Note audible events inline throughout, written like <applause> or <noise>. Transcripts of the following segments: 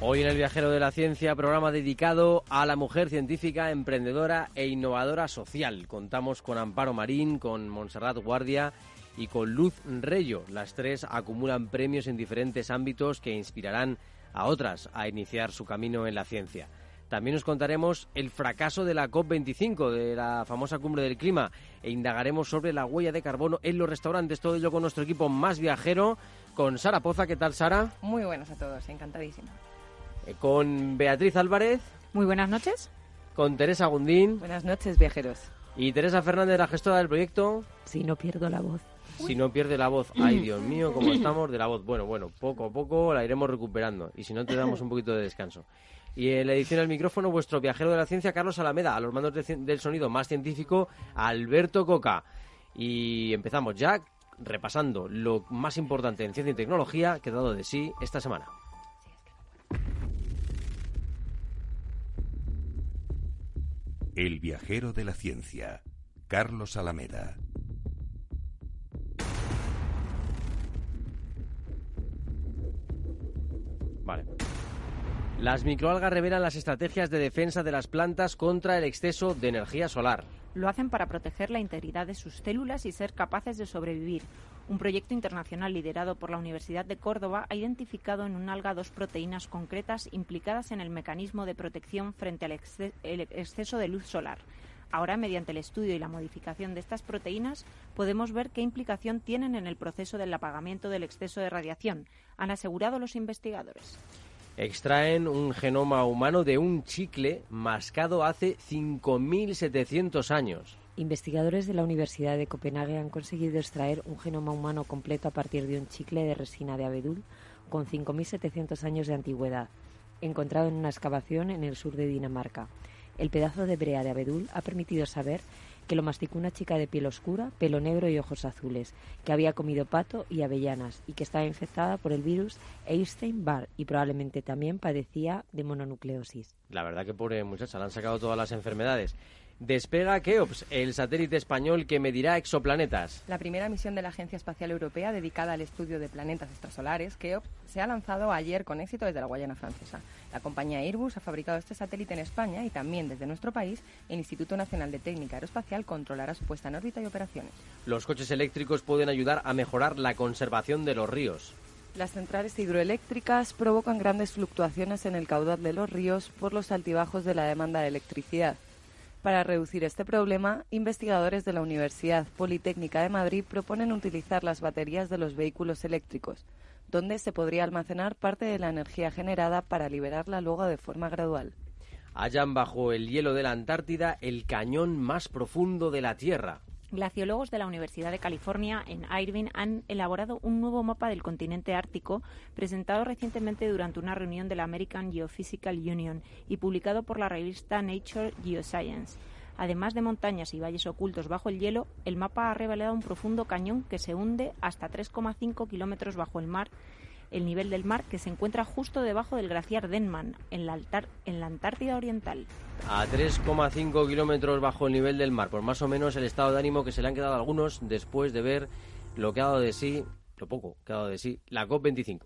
Hoy en el Viajero de la Ciencia, programa dedicado a la mujer científica, emprendedora e innovadora social. Contamos con Amparo Marín, con Montserrat Guardia y con Luz Reyo. Las tres acumulan premios en diferentes ámbitos que inspirarán a otras a iniciar su camino en la ciencia. También nos contaremos el fracaso de la COP25, de la famosa cumbre del clima, e indagaremos sobre la huella de carbono en los restaurantes. Todo ello con nuestro equipo más viajero, con Sara Poza. ¿Qué tal, Sara? Muy buenas a todos, encantadísima. Eh, con Beatriz Álvarez. Muy buenas noches. Con Teresa Gundín. Buenas noches, viajeros. Y Teresa Fernández, la gestora del proyecto. Si no pierdo la voz. Si no pierde la voz. Ay, Dios mío, cómo estamos de la voz. Bueno, bueno, poco a poco la iremos recuperando. Y si no, te damos un poquito de descanso. Y en la edición del micrófono, vuestro viajero de la ciencia, Carlos Alameda. A los mandos del sonido más científico, Alberto Coca. Y empezamos ya repasando lo más importante en ciencia y tecnología que ha dado de sí esta semana. El viajero de la ciencia, Carlos Alameda. Vale. Las microalgas revelan las estrategias de defensa de las plantas contra el exceso de energía solar. Lo hacen para proteger la integridad de sus células y ser capaces de sobrevivir. Un proyecto internacional liderado por la Universidad de Córdoba ha identificado en un alga dos proteínas concretas implicadas en el mecanismo de protección frente al exceso de luz solar. Ahora, mediante el estudio y la modificación de estas proteínas, podemos ver qué implicación tienen en el proceso del apagamiento del exceso de radiación, han asegurado los investigadores extraen un genoma humano de un chicle mascado hace 5.700 años. Investigadores de la Universidad de Copenhague han conseguido extraer un genoma humano completo a partir de un chicle de resina de abedul con 5.700 años de antigüedad, encontrado en una excavación en el sur de Dinamarca. El pedazo de brea de abedul ha permitido saber que lo masticó una chica de piel oscura, pelo negro y ojos azules, que había comido pato y avellanas y que estaba infectada por el virus Epstein-Barr y probablemente también padecía de mononucleosis. La verdad que pobre muchacha, le han sacado todas las enfermedades. Despega Keops, el satélite español que medirá exoplanetas. La primera misión de la Agencia Espacial Europea dedicada al estudio de planetas extrasolares, Keops, se ha lanzado ayer con éxito desde la Guayana Francesa. La compañía Airbus ha fabricado este satélite en España y también desde nuestro país el Instituto Nacional de Técnica Aeroespacial controlará su puesta en órbita y operaciones. Los coches eléctricos pueden ayudar a mejorar la conservación de los ríos. Las centrales hidroeléctricas provocan grandes fluctuaciones en el caudal de los ríos por los altibajos de la demanda de electricidad. Para reducir este problema, investigadores de la Universidad Politécnica de Madrid proponen utilizar las baterías de los vehículos eléctricos, donde se podría almacenar parte de la energía generada para liberarla luego de forma gradual. Hallan bajo el hielo de la Antártida el cañón más profundo de la Tierra. Glaciólogos de la Universidad de California en Irvine han elaborado un nuevo mapa del continente ártico presentado recientemente durante una reunión de la American Geophysical Union y publicado por la revista Nature Geoscience. Además de montañas y valles ocultos bajo el hielo, el mapa ha revelado un profundo cañón que se hunde hasta 3,5 kilómetros bajo el mar el nivel del mar que se encuentra justo debajo del glaciar Denman, en la, Antártida Oriental. A 3,5 kilómetros bajo el nivel del mar, por más o menos el estado de ánimo que se le han quedado a algunos después de ver lo que ha dado de sí, lo poco que ha dado de sí, la COP25.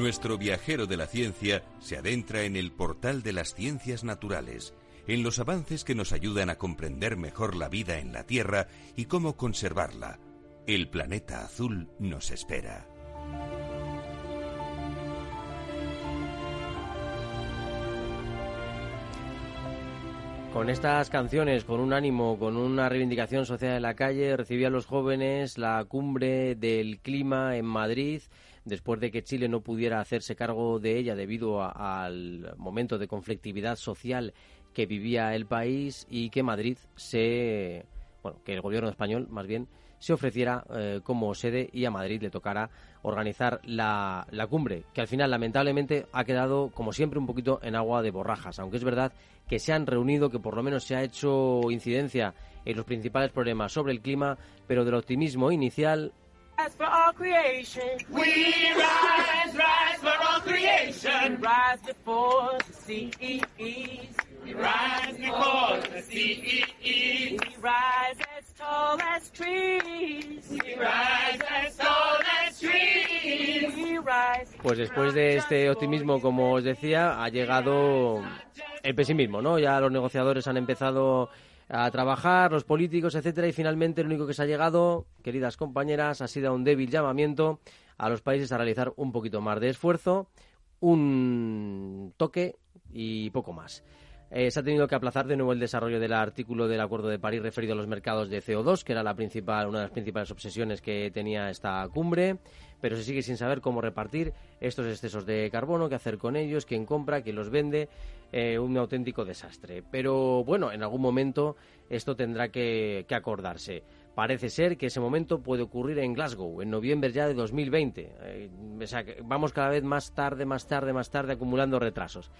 Nuestro viajero de la ciencia se adentra en el portal de las ciencias naturales, en los avances que nos ayudan a comprender mejor la vida en la Tierra y cómo conservarla. El planeta azul nos espera. Con estas canciones, con un ánimo, con una reivindicación social en la calle, recibía a los jóvenes la cumbre del clima en Madrid después de que Chile no pudiera hacerse cargo de ella debido al momento de conflictividad social que vivía el país y que Madrid se, bueno, que el gobierno español más bien se ofreciera eh, como sede y a Madrid le tocara organizar la, la, cumbre, que al final lamentablemente ha quedado, como siempre, un poquito en agua de borrajas, aunque es verdad que se han reunido, que por lo menos se ha hecho incidencia en los principales problemas sobre el clima, pero del optimismo inicial pues después de este optimismo, como os decía, ha llegado el pesimismo, ¿no? Ya los negociadores han empezado a trabajar, los políticos, etcétera, y finalmente lo único que se ha llegado, queridas compañeras, ha sido un débil llamamiento a los países a realizar un poquito más de esfuerzo, un toque y poco más. Eh, se ha tenido que aplazar de nuevo el desarrollo del artículo del Acuerdo de París referido a los mercados de CO2, que era la principal, una de las principales obsesiones que tenía esta cumbre, pero se sigue sin saber cómo repartir estos excesos de carbono, qué hacer con ellos, quién compra, quién los vende, eh, un auténtico desastre. Pero bueno, en algún momento esto tendrá que, acordarse. Parece ser que ese momento puede ocurrir en Glasgow, en noviembre ya de 2020. Eh, o sea, vamos cada vez más tarde, más tarde, más tarde acumulando retrasos.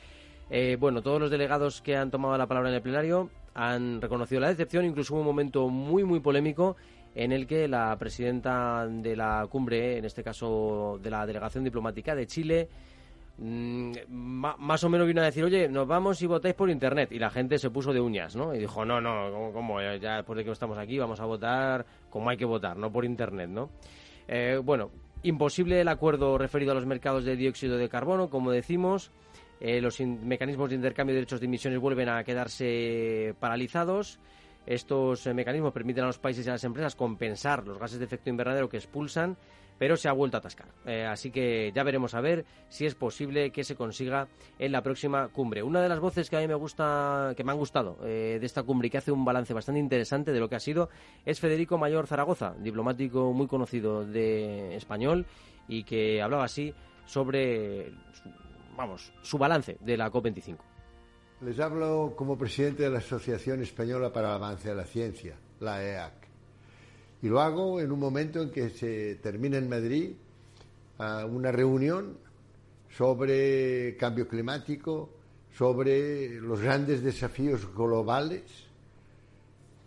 Eh, bueno, todos los delegados que han tomado la palabra en el plenario han reconocido la decepción, incluso hubo un momento muy, muy polémico en el que la presidenta de la cumbre, en este caso de la delegación diplomática de Chile, mm, más o menos vino a decir, oye, nos vamos y votáis por internet. Y la gente se puso de uñas, ¿no? Y dijo, no, no, ¿cómo? Ya después de que estamos aquí vamos a votar como hay que votar, no por internet, ¿no? Eh, bueno, imposible el acuerdo referido a los mercados de dióxido de carbono, como decimos. Eh, los mecanismos de intercambio de derechos de emisiones vuelven a quedarse paralizados. Estos eh, mecanismos permiten a los países y a las empresas compensar los gases de efecto invernadero que expulsan, pero se ha vuelto a atascar. Eh, así que ya veremos a ver si es posible que se consiga en la próxima cumbre. Una de las voces que a mí me gusta, que me han gustado de esta cumbre y que hace un balance bastante interesante de lo que ha sido es Federico Mayor Zaragoza, diplomático muy conocido de español y que hablaba así sobre vamos, su balance de la COP25. Les hablo como presidente de la Asociación Española para el Avance de la Ciencia, la EAC. Y lo hago en un momento en que se termina en Madrid una reunión sobre cambio climático, sobre los grandes desafíos globales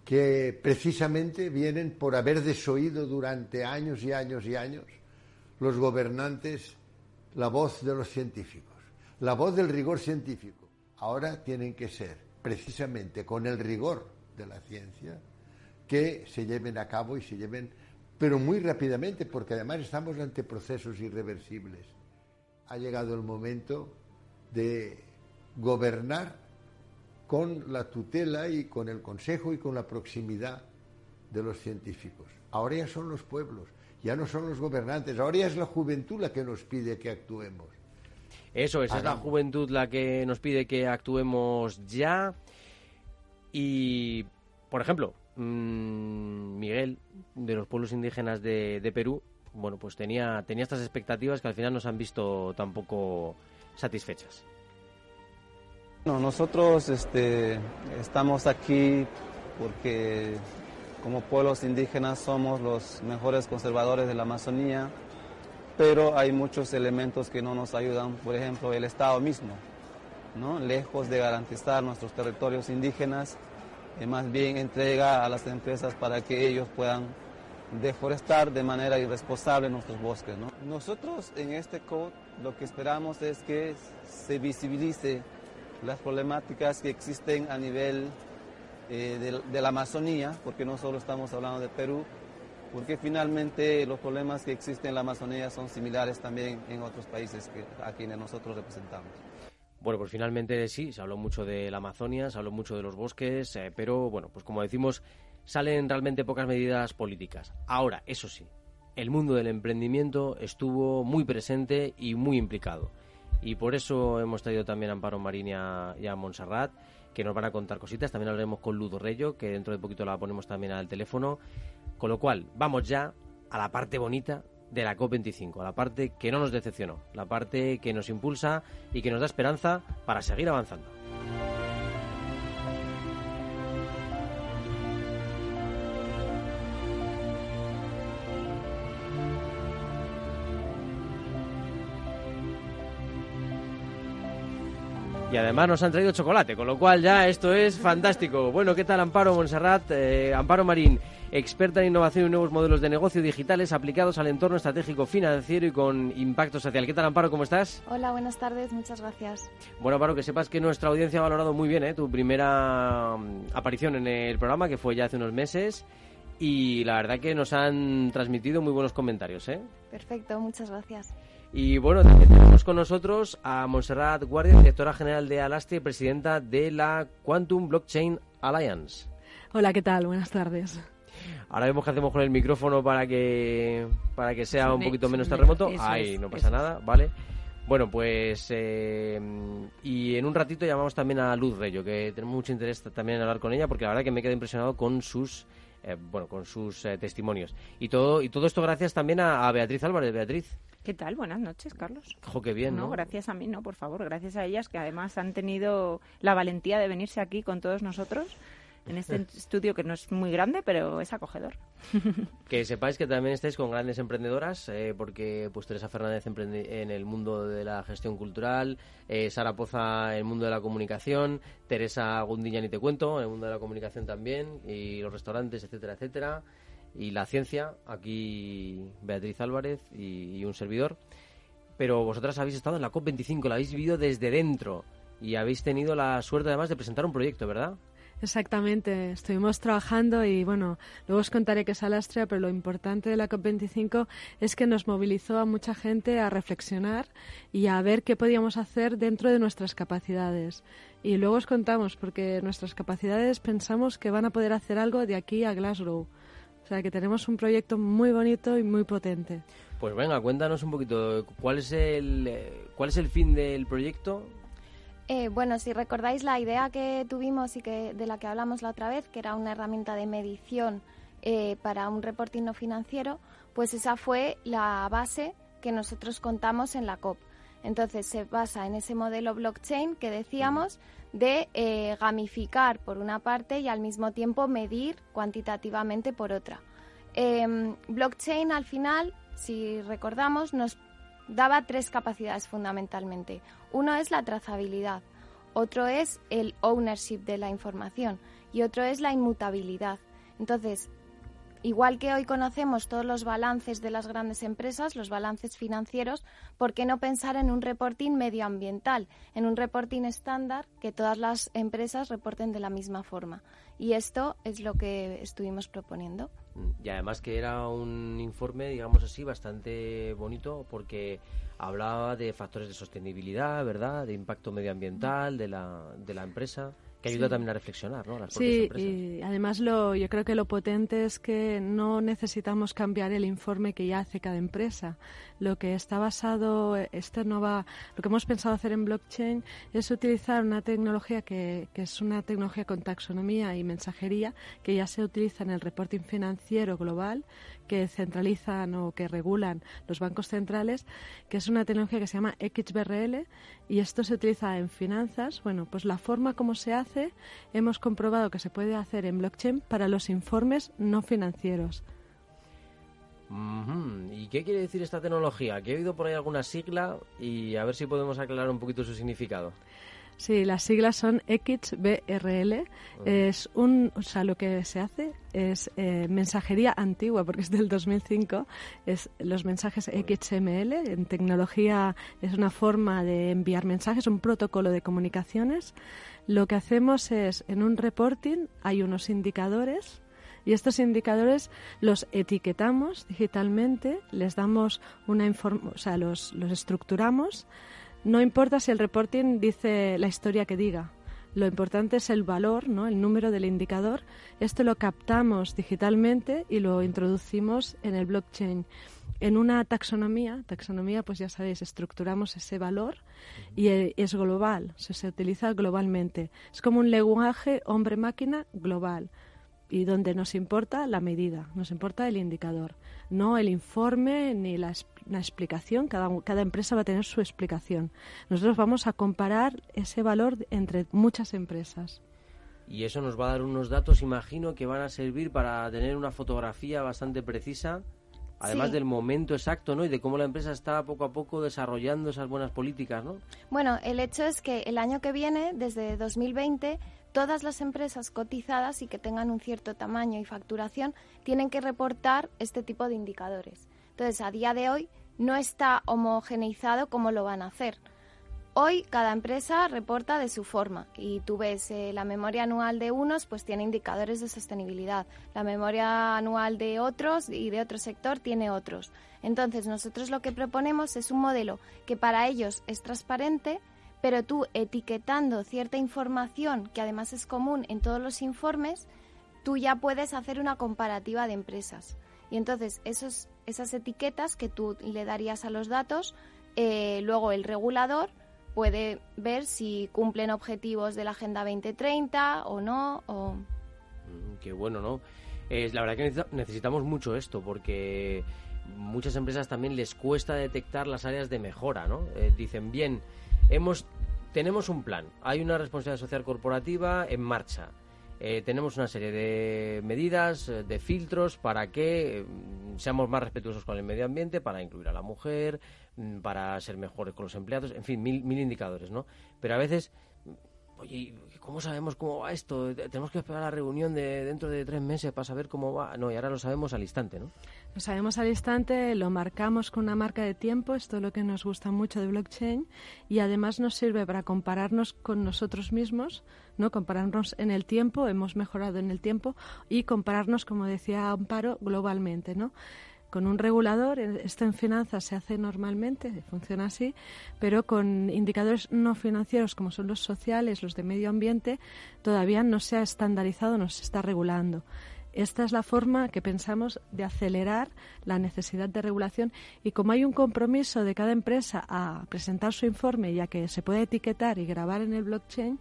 que precisamente vienen por haber desoído durante años y años y años los gobernantes la voz de los científicos la voz del rigor científico. Ahora tienen que ser precisamente con el rigor de la ciencia que se lleven a cabo y se lleven, pero muy rápidamente, porque además estamos ante procesos irreversibles. Ha llegado el momento de gobernar con la tutela y con el consejo y con la proximidad de los científicos. Ahora ya son los pueblos, ya no son los gobernantes, ahora ya es la juventud la que nos pide que actuemos. Eso es, es la juventud la que nos pide que actuemos ya. Y, por ejemplo, mm, Miguel, de los pueblos indígenas de, Perú, bueno, pues tenía, tenía estas expectativas que al final nos han visto tampoco satisfechas. nosotros este, estamos aquí porque como pueblos indígenas somos los mejores conservadores de la Amazonía pero hay muchos elementos que no nos ayudan, por ejemplo, el Estado mismo, ¿no? lejos de garantizar nuestros territorios indígenas, y más bien entrega a las empresas para que ellos puedan deforestar de manera irresponsable nuestros bosques. ¿no? Nosotros en este code lo que esperamos es que se visibilice las problemáticas que existen a nivel eh, de la Amazonía, porque no solo estamos hablando de Perú, porque finalmente los problemas que existen en la Amazonía son similares también en otros países que, a quienes nosotros representamos. Bueno, pues finalmente sí, se habló mucho de la Amazonia, se habló mucho de los bosques, eh, pero bueno, pues como decimos, salen realmente pocas medidas políticas. Ahora, eso sí, el mundo del emprendimiento estuvo muy presente y muy implicado. Y por eso hemos traído también a Amparo Marín y a, Montserrat, que nos van a contar cositas. También hablaremos con Ludo Reyo, que dentro de poquito la ponemos también al teléfono. Con lo cual, vamos ya a la parte bonita de la COP25, la parte que no nos decepcionó, la parte que nos impulsa y que nos da esperanza para seguir avanzando. Y además nos han traído chocolate, con lo cual ya esto es fantástico. Bueno, ¿qué tal Amparo Monserrat? Eh, Amparo Marín, experta en innovación y nuevos modelos de negocio digitales aplicados al entorno estratégico financiero y con impacto social. ¿Qué tal Amparo? ¿Cómo estás? Hola, buenas tardes, muchas gracias. Bueno, Amparo, que sepas que nuestra audiencia ha valorado muy bien ¿eh? tu primera mm, aparición en el programa, que fue ya hace unos meses. Y la verdad que nos han transmitido muy buenos comentarios. ¿eh? Perfecto, muchas gracias. Y bueno, también tenemos con nosotros a Montserrat Guardia, directora general de Alastre y presidenta de la Quantum Blockchain Alliance. Hola, ¿qué tal? Buenas tardes. Ahora vemos qué hacemos con el micrófono para que para que sea un poquito menos terremoto. Ahí, no pasa nada, ¿vale? Bueno, pues eh, y en un ratito llamamos también a Luz Reyo, que tenemos mucho interés también en hablar con ella, porque la verdad que me quedé impresionado con sus eh, bueno con sus eh, testimonios y todo y todo esto gracias también a, a Beatriz Álvarez. Beatriz. ¿Qué tal? Buenas noches, Carlos. Jo, qué bien, ¿no? gracias a mí, no, por favor, gracias a ellas que además han tenido la valentía de venirse aquí con todos nosotros en este estudio que no es muy grande, pero es acogedor. <laughs> Que sepáis que también estáis con grandes emprendedoras, eh, porque pues Teresa Fernández en el mundo de la gestión cultural, eh, Sara Poza en el mundo de la comunicación, Teresa Gundiña ni te cuento, en el mundo de la comunicación también, y los restaurantes, etcétera, etcétera y la ciencia, aquí Beatriz Álvarez y, un servidor. Pero vosotras habéis estado en la COP25, la habéis vivido desde dentro y habéis tenido la suerte además de presentar un proyecto, ¿verdad? Exactamente, estuvimos trabajando y bueno, luego os contaré que es Alastria, pero lo importante de la COP25 es que nos movilizó a mucha gente a reflexionar y a ver qué podíamos hacer dentro de nuestras capacidades. Y luego os contamos, porque nuestras capacidades pensamos que van a poder hacer algo de aquí a Glasgow. O sea que tenemos un proyecto muy bonito y muy potente. Pues venga, cuéntanos un poquito, ¿cuál es el, eh, cuál es el fin del proyecto? Eh, bueno, si recordáis la idea que tuvimos y que de la que hablamos la otra vez, que era una herramienta de medición eh, para un reporting no financiero, pues esa fue la base que nosotros contamos en la COP. Entonces se basa en ese modelo blockchain que decíamos de eh, gamificar por una parte y al mismo tiempo medir cuantitativamente por otra. Em, blockchain al final, si recordamos, nos daba tres capacidades fundamentalmente. Uno es la trazabilidad, otro es el ownership de la información y otro es la inmutabilidad. Entonces, Igual que hoy conocemos todos los balances de las grandes empresas, los balances financieros, ¿por qué no pensar en un reporting medioambiental, en un reporting estándar que todas las empresas reporten de la misma forma? Y esto es lo que estuvimos proponiendo. Y además que era un informe, digamos así, bastante bonito porque hablaba de factores de sostenibilidad, ¿verdad? De impacto medioambiental de la, de la empresa que ayuda también a reflexionar, ¿no? Las sí, y además lo, yo creo que lo potente es que no necesitamos cambiar el informe que ya hace cada empresa. Lo que está basado, este nueva, lo que hemos pensado hacer en blockchain es utilizar una tecnología que, que es una tecnología con taxonomía y mensajería que ya se utiliza en el reporting financiero global que centralizan o que regulan los bancos centrales, que es una tecnología que se llama XBRL y esto se utiliza en finanzas. Bueno, pues la forma como se hace hemos comprobado que se puede hacer en blockchain para los informes no financieros. ¿Y qué quiere decir esta tecnología? Que he oído por ahí alguna sigla y a ver si podemos aclarar un poquito su significado. Sí, las siglas son XBRL. Es un, o sea, lo que se hace es eh, mensajería antigua, porque es del 2005. Es los mensajes XML. En tecnología es una forma de enviar mensajes, un protocolo de comunicaciones. Lo que hacemos es, en un reporting hay unos indicadores y estos indicadores los etiquetamos digitalmente, les damos una o sea, los, los estructuramos no importa si el reporting dice la historia que diga. Lo importante es el valor, ¿no? el número del indicador. Esto lo captamos digitalmente y lo introducimos en el blockchain. En una taxonomía, taxonomía, pues ya sabéis, estructuramos ese valor y e, es global, se, se utiliza globalmente. Es como un lenguaje hombre-máquina global y donde nos importa la medida, nos importa el indicador, no el informe ni la, explicación, cada, cada empresa va a tener su explicación. Nosotros vamos a comparar ese valor entre muchas empresas. Y eso nos va a dar unos datos, imagino, que van a servir para tener una fotografía bastante precisa Además del momento exacto, ¿no? Y de cómo la empresa está poco a poco desarrollando esas buenas políticas, ¿no? Bueno, el hecho es que el año que viene, desde 2020, todas las empresas cotizadas y que tengan un cierto tamaño y facturación tienen que reportar este tipo de indicadores. Entonces, a día de hoy no está homogeneizado cómo lo van a hacer. Hoy cada empresa reporta de su forma y tú ves eh, la memoria anual de unos pues tiene indicadores de sostenibilidad, la memoria anual de otros y de otro sector tiene otros. Entonces nosotros lo que proponemos es un modelo que para ellos es transparente, pero tú etiquetando cierta información que además es común en todos los informes, tú ya puedes hacer una comparativa de empresas. Y entonces esos, esas etiquetas que tú le darías a los datos, eh, luego el regulador puede ver si cumplen objetivos de la Agenda 2030 o no. O... Mm, qué bueno, ¿no? Es la verdad que necesitamos mucho esto porque muchas empresas también les cuesta detectar las áreas de mejora, ¿no? Eh, dicen, bien, hemos, tenemos un plan, hay una responsabilidad social corporativa en marcha. Eh, tenemos una serie de medidas, eh, de filtros para que seamos más respetuosos con el medio ambiente, para incluir a la mujer, Mm, para ser mejores con los empleados, en fin, mil, mil indicadores, ¿no? Pero a veces, mm, oye, ¿cómo sabemos cómo va esto? Tenemos que esperar la reunión de dentro de tres meses para saber cómo va. No, y ahora lo sabemos al instante, ¿no? Lo sabemos al instante, lo marcamos con una marca de tiempo, esto es lo que nos gusta mucho de blockchain, y además nos sirve para compararnos con nosotros mismos, ¿no? Compararnos en el tiempo, hemos mejorado en el tiempo, y compararnos, como decía Amparo, globalmente, ¿no? con un regulador, esto en finanzas se hace normalmente, funciona así, pero con indicadores no financieros como son los sociales, los de medio ambiente, todavía no se ha estandarizado, no se está regulando. Esta es la forma que pensamos de acelerar la necesidad de regulación y como hay un compromiso de cada empresa a presentar su informe ya que se puede etiquetar y grabar en el blockchain,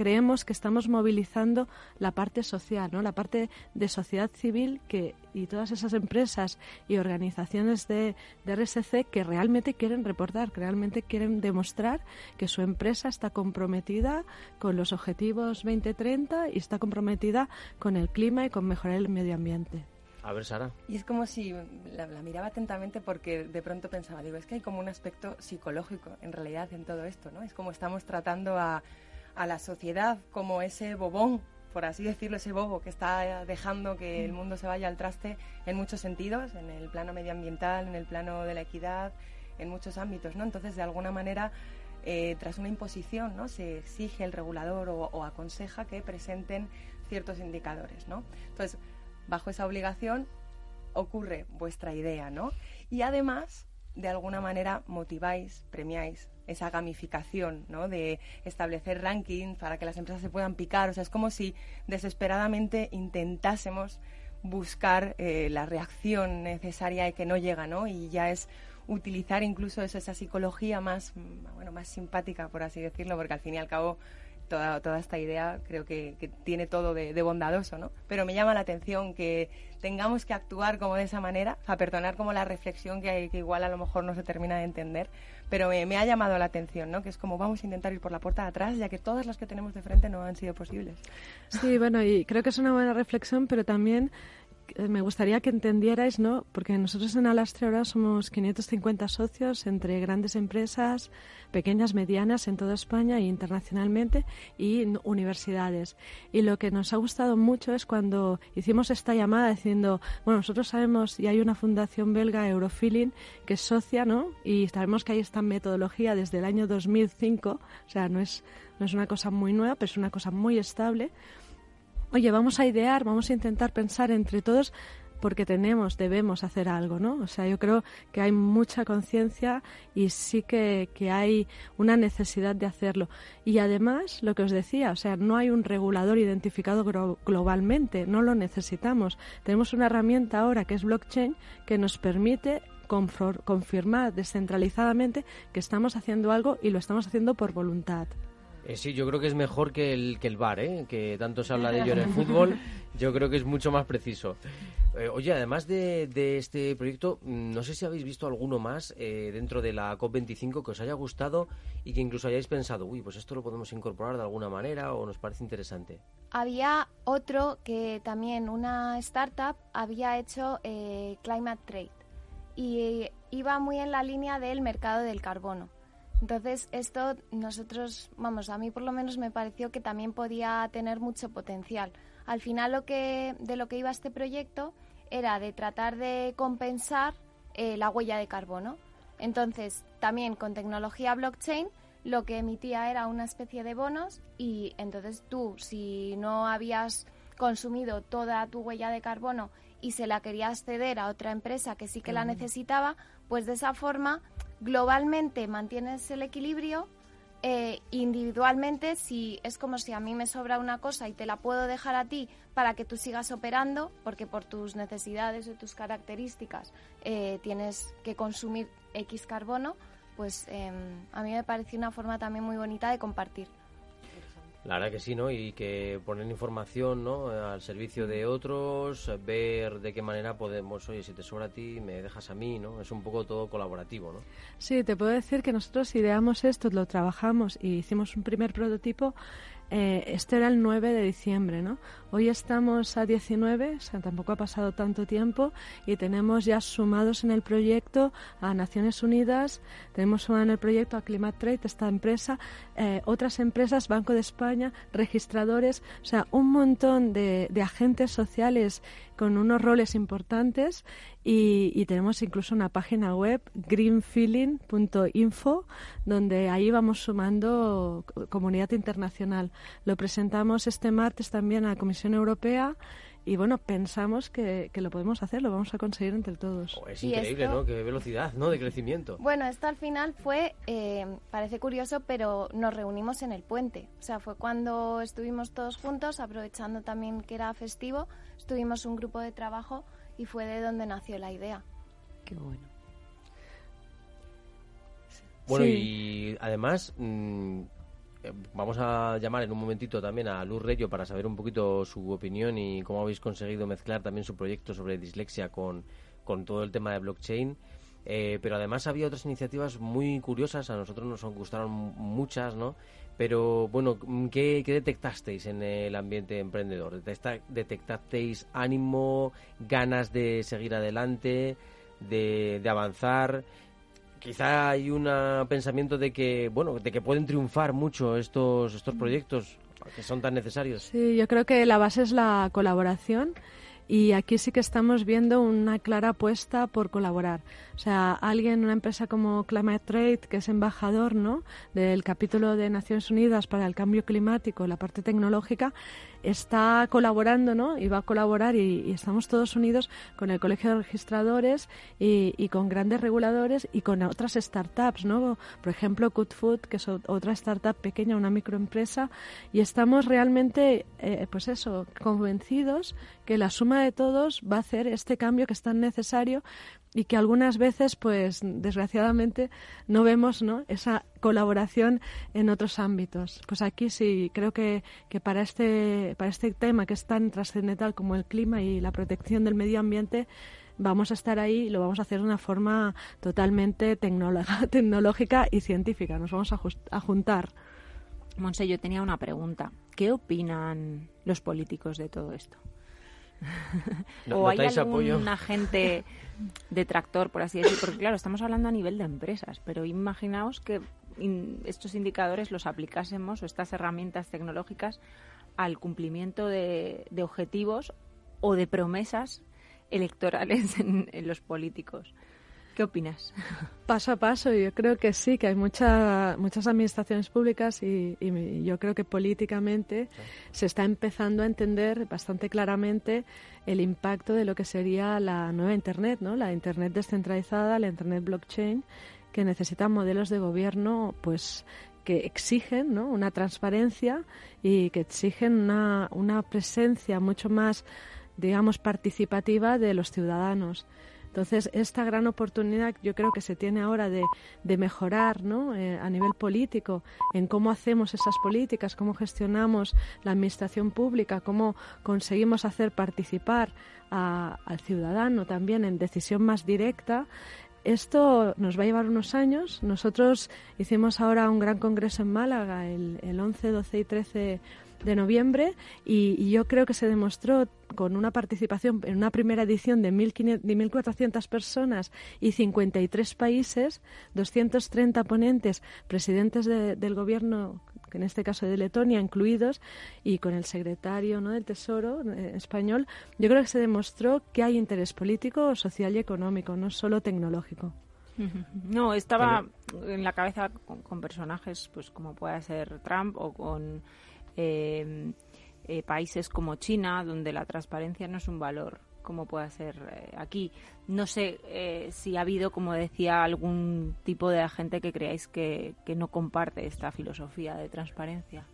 creemos que estamos movilizando la parte social, ¿no? la parte de sociedad civil que, y todas esas empresas y organizaciones de, de RSC que realmente quieren reportar, que realmente quieren demostrar que su empresa está comprometida con los objetivos 2030 y está comprometida con el clima y con mejorar el medio ambiente. A ver, Sara. Y es como si la, la, miraba atentamente porque de pronto pensaba, digo, es que hay como un aspecto psicológico en realidad en todo esto, ¿no? Es como estamos tratando a a la sociedad como ese bobón, por así decirlo, ese bobo que está dejando que el mundo se vaya al traste en muchos sentidos, en el plano medioambiental, en el plano de la equidad, en muchos ámbitos, ¿no? Entonces, de alguna manera, eh, tras una imposición, ¿no? Se exige el regulador o, o, aconseja que presenten ciertos indicadores, ¿no? Entonces, bajo esa obligación ocurre vuestra idea, ¿no? Y además, de alguna manera, motiváis, premiáis esa gamificación, ¿no? De establecer rankings para que las empresas se puedan picar. O sea, es como si desesperadamente intentásemos buscar eh, la reacción necesaria y que no llega, ¿no? Y ya es utilizar incluso esa psicología más, bueno, más simpática, por así decirlo, porque al fin y al cabo toda, toda esta idea creo que, tiene todo de, bondadoso, ¿no? Pero me llama la atención que tengamos que actuar como de esa manera, a perdonar como la reflexión que, que igual a lo mejor no se termina de entender, pero me, ha llamado la atención, ¿no? Que es como vamos a intentar ir por la puerta de atrás, ya que todas las que tenemos de frente no han sido posibles. Sí, bueno, y creo que es una buena reflexión, pero también me gustaría que entendierais, ¿no? Porque nosotros en Alastre ahora somos 550 socios entre grandes empresas, pequeñas, medianas en toda España e internacionalmente y universidades. Y lo que nos ha gustado mucho es cuando hicimos esta llamada diciendo, bueno, nosotros sabemos y hay una fundación belga, Eurofeeling, que es socia, ¿no? Y sabemos que hay esta metodología desde el año 2005, o sea, no es, no es una cosa muy nueva, pero es una cosa muy estable oye, vamos a idear, vamos a intentar pensar entre todos porque tenemos, debemos hacer algo, ¿no? O sea, yo creo que hay mucha conciencia y sí que, que, hay una necesidad de hacerlo. Y además, lo que os decía, o sea, no hay un regulador identificado globalmente, no lo necesitamos. Tenemos una herramienta ahora que es blockchain que nos permite confirmar descentralizadamente que estamos haciendo algo y lo estamos haciendo por voluntad. Eh, sí, yo creo que es mejor que el, que el bar, ¿eh? que tanto se habla de ello en el <laughs> fútbol. Yo creo que es mucho más preciso. Eh, oye, además de, de, este proyecto, mm, no sé si habéis visto alguno más eh, dentro de la COP25 que os haya gustado y que incluso hayáis pensado, uy, pues esto lo podemos incorporar de alguna manera o nos parece interesante. Había otro que también una startup había hecho eh, Climate Trade y iba muy en la línea del mercado del carbono. Entonces, esto nosotros, vamos, a mí por lo menos me pareció que también podía tener mucho potencial. Al final, lo que, de lo que iba este proyecto era de tratar de compensar eh, la huella de carbono. Entonces, también con tecnología blockchain, lo que emitía era una especie de bonos y entonces tú, si no habías consumido toda tu huella de carbono y se la querías ceder a otra empresa que sí que la necesitaba, pues de esa forma globalmente mantienes el equilibrio, eh, individualmente si es como si a mí me sobra una cosa y te la puedo dejar a ti para que tú sigas operando, porque por tus necesidades o tus características eh, tienes que consumir X carbono, pues em, a mí me pareció una forma también muy bonita de compartir. La verdad que sí, ¿no? Y que poner información, ¿no? Al servicio de otros, ver de qué manera podemos, oye, si te sobra a ti, me dejas a mí, ¿no? Es un poco todo colaborativo, ¿no? Sí, te puedo decir que nosotros ideamos esto, lo trabajamos y hicimos un primer prototipo eh, este era el 9 de diciembre, ¿no? Hoy estamos a 19, o sea, tampoco ha pasado tanto tiempo y tenemos ya sumados en el proyecto a Naciones Unidas, tenemos sumado en el proyecto a Climate Trade, esta empresa, eh, otras empresas, Banco de España, registradores, o sea, un montón de agentes sociales con unos roles importantes y, tenemos incluso una página web, greenfeeling.info, donde ahí vamos sumando comunidad internacional. Lo presentamos este martes también a la Comisión Europea y bueno, pensamos que, lo podemos hacer, lo vamos a conseguir entre todos. Oh, es increíble, ¿no? Qué velocidad, ¿no? De crecimiento. Bueno, esto al final fue, eh, parece curioso, pero nos reunimos en el puente. O sea, fue cuando estuvimos todos juntos, aprovechando también que era festivo, estuvimos un grupo de trabajo y fue de donde nació la idea. Qué bueno. Bueno, y además, mm, vamos a llamar en un momentito también a Luz Reyo para saber un poquito su opinión y cómo habéis conseguido mezclar también su proyecto sobre dislexia con, con todo el tema de blockchain. Eh, pero además había otras iniciativas muy curiosas, a nosotros nos gustaron muchas, ¿no? Pero bueno, ¿qué, detectasteis en el ambiente emprendedor? ¿Detectasteis ánimo, ganas de seguir adelante, de, avanzar? Quizá hay un pensamiento de que, bueno, de que pueden triunfar mucho estos, estos proyectos que son tan necesarios. Sí, yo creo que la base es la colaboración y aquí sí que estamos viendo una clara apuesta por colaborar. O sea, alguien, una empresa como Climate Trade, que es embajador ¿no? del capítulo de Naciones Unidas para el cambio climático, la parte tecnológica, está colaborando ¿no? y va a colaborar y, estamos todos unidos con el Colegio de Registradores y, con grandes reguladores y con otras startups, ¿no? por ejemplo, Good Food, que es otra startup pequeña, una microempresa, y estamos realmente, eh, pues eso, convencidos que la suma de todos va a hacer este cambio que es tan necesario y que algunas veces, pues desgraciadamente, no vemos ¿no? esa colaboración en otros ámbitos. Pues aquí sí, creo que, que para, este, para este tema que es tan trascendental como el clima y la protección del medio ambiente, vamos a estar ahí y lo vamos a hacer de una forma totalmente <laughs> tecnológica y científica. Nos vamos a, a juntar. Monse, yo tenía una pregunta. ¿Qué opinan los políticos de todo esto? <laughs> ¿O hay algún agente detractor, por así decirlo? Porque claro, estamos hablando a nivel de empresas, pero imaginaos que estos indicadores los aplicásemos o estas herramientas tecnológicas al cumplimiento de, objetivos o de promesas electorales <laughs> en los políticos. ¿Qué opinas? <laughs> Paso a paso, yo creo que sí, que hay mucha, muchas administraciones públicas y, yo creo que políticamente se está empezando a entender bastante claramente el impacto de lo que sería la nueva Internet, ¿no? la Internet descentralizada, la Internet blockchain, que necesita modelos de gobierno pues que exigen ¿no? una transparencia y que exigen una, una presencia mucho más, digamos, participativa de los ciudadanos. Entonces, esta gran oportunidad yo creo que se tiene ahora de, mejorar ¿no? Eh, a nivel político en cómo hacemos esas políticas, cómo gestionamos la administración pública, cómo conseguimos hacer participar al ciudadano también en decisión más directa, esto nos va a llevar unos años. Nosotros hicimos ahora un gran congreso en Málaga el, el 11, 12 y 13 de noviembre y, yo creo que se demostró con una participación en una primera edición de 1.400 personas y 53 países, 230 ponentes, presidentes del gobierno en este caso de Letonia incluidos, y con el secretario ¿no? del Tesoro eh, español, yo creo que se demostró que hay interés político, social y económico, no solo tecnológico. <laughs> No, estaba en la cabeza con, personajes pues como pueda ser Trump o con eh, eh, países como China, donde la transparencia no es un valor como pueda ser aquí. No sé si ha habido, como decía, algún tipo de agente que creáis que no comparte esta filosofía de transparencia.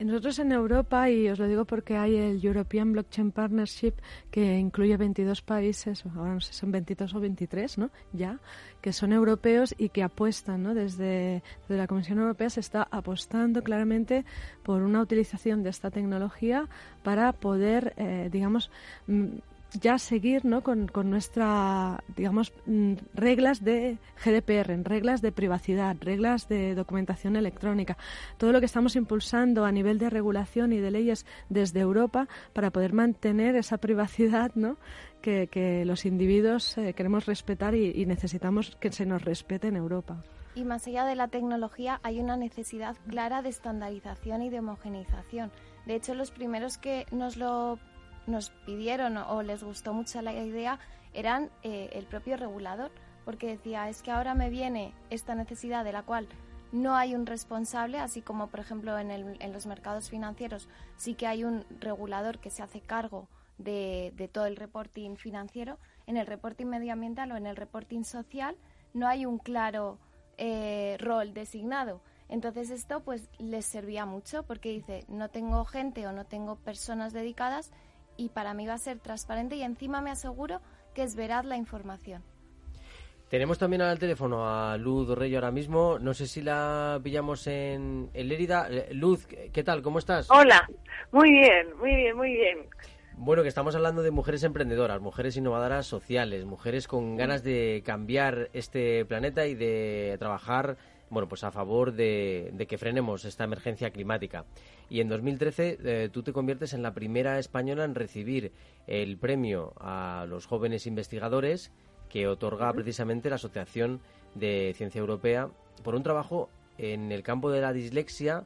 Nosotros en Europa, y os lo digo porque hay el European Blockchain Partnership que incluye 22 países, ahora no sé, son 22 o 23, ¿no? Ya, que son europeos y que apuestan, ¿no? Desde, desde la Comisión Europea se está apostando claramente por una utilización de esta tecnología para poder, eh, digamos, mm, ya seguir ¿no? con, con nuestra, digamos, mm, reglas de GDPR, reglas de privacidad, reglas de documentación electrónica, todo lo que estamos impulsando a nivel de regulación y de leyes desde Europa para poder mantener esa privacidad ¿no? que, que los individuos eh, queremos respetar y, y necesitamos que se nos respete en Europa. Y más allá de la tecnología, hay una necesidad clara de estandarización y de homogeneización. De hecho, los primeros que nos lo nos pidieron o les gustó mucho la idea eran eh, el propio regulador, porque decía, es que ahora me viene esta necesidad de la cual no hay un responsable, así como por ejemplo en, el, en los mercados financieros sí que hay un regulador que se hace cargo de, de todo el reporting financiero, en el reporting medioambiental o en el reporting social no hay un claro eh, rol designado. Entonces esto pues les servía mucho porque dice, no tengo gente o no tengo personas dedicadas y para mí va a ser transparente y encima me aseguro que es veraz la información. Tenemos también al teléfono a Luz Rey ahora mismo. No sé si la pillamos en, en Lérida. Eh, Luz, ¿qué tal? ¿Cómo estás? Hola, muy bien, muy bien, muy bien. Bueno, que estamos hablando de mujeres emprendedoras, mujeres innovadoras sociales, mujeres con ganas de cambiar este planeta y de trabajar bueno, pues a favor de, que frenemos esta emergencia climática. Y en 2013 eh, tú te conviertes en la primera española en recibir el premio a los jóvenes investigadores que otorga precisamente la Asociación de Ciencia Europea por un trabajo en el campo de la dislexia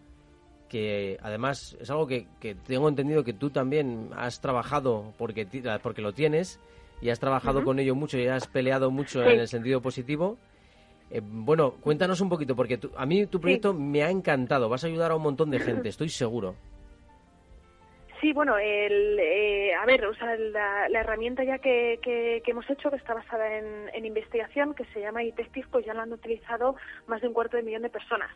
que además es algo que, tengo entendido que tú también has trabajado porque, porque lo tienes y has trabajado con ello mucho y has peleado mucho en el sentido positivo eh, bueno, cuéntanos un poquito, porque a mí tu proyecto me ha encantado. Vas a ayudar a un montón de gente, estoy seguro. Sí, bueno, el, eh, a ver, o sea, la, herramienta ya que, que, hemos hecho, que está basada en, investigación, que se llama iTestif, pues ya la han utilizado más de un cuarto de millón de personas.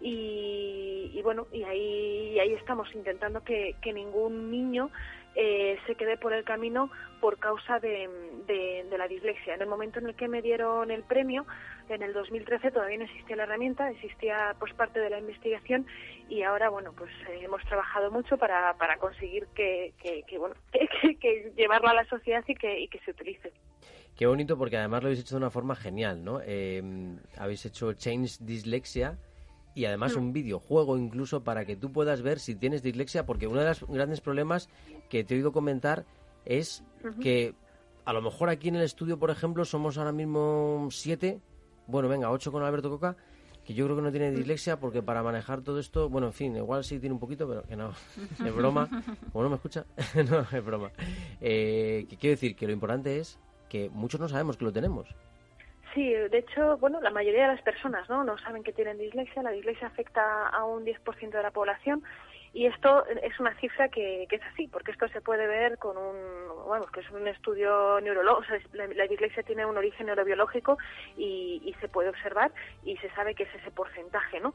Y, bueno, y ahí, ahí estamos intentando que, que ningún niño eh, se quede por el camino por causa de, de, la dislexia. En el momento en el que me dieron el premio, en el 2013 todavía no existía la herramienta, existía pues parte de la investigación y ahora bueno pues eh, hemos trabajado mucho para, para conseguir que, que, bueno <laughs> que, llevarlo a la sociedad y que, y que se utilice. Qué bonito porque además lo habéis hecho de una forma genial, ¿no? Eh, habéis hecho Change Dyslexia y además un videojuego incluso para que tú puedas ver si tienes dislexia, porque uno de los grandes problemas que te he oído comentar es que a lo mejor aquí en el estudio, por ejemplo, somos ahora mismo siete, bueno, venga, ocho con Alberto Coca, que yo creo que no tiene dislexia porque para manejar todo esto, bueno, en fin, igual sí tiene un poquito, pero que no, <laughs> es broma. ¿O no me escucha? <laughs> no, es broma. Eh, que quiero decir que lo importante es que muchos no sabemos que lo tenemos. Sí, de hecho, bueno, la mayoría de las personas no, no saben que tienen dislexia. La dislexia afecta a un 10% de la población y esto es una cifra que, es así, porque esto se puede ver con un, bueno, que es un estudio neurológico, la, dislexia tiene un origen neurobiológico y, se puede observar y se sabe que es ese porcentaje, ¿no?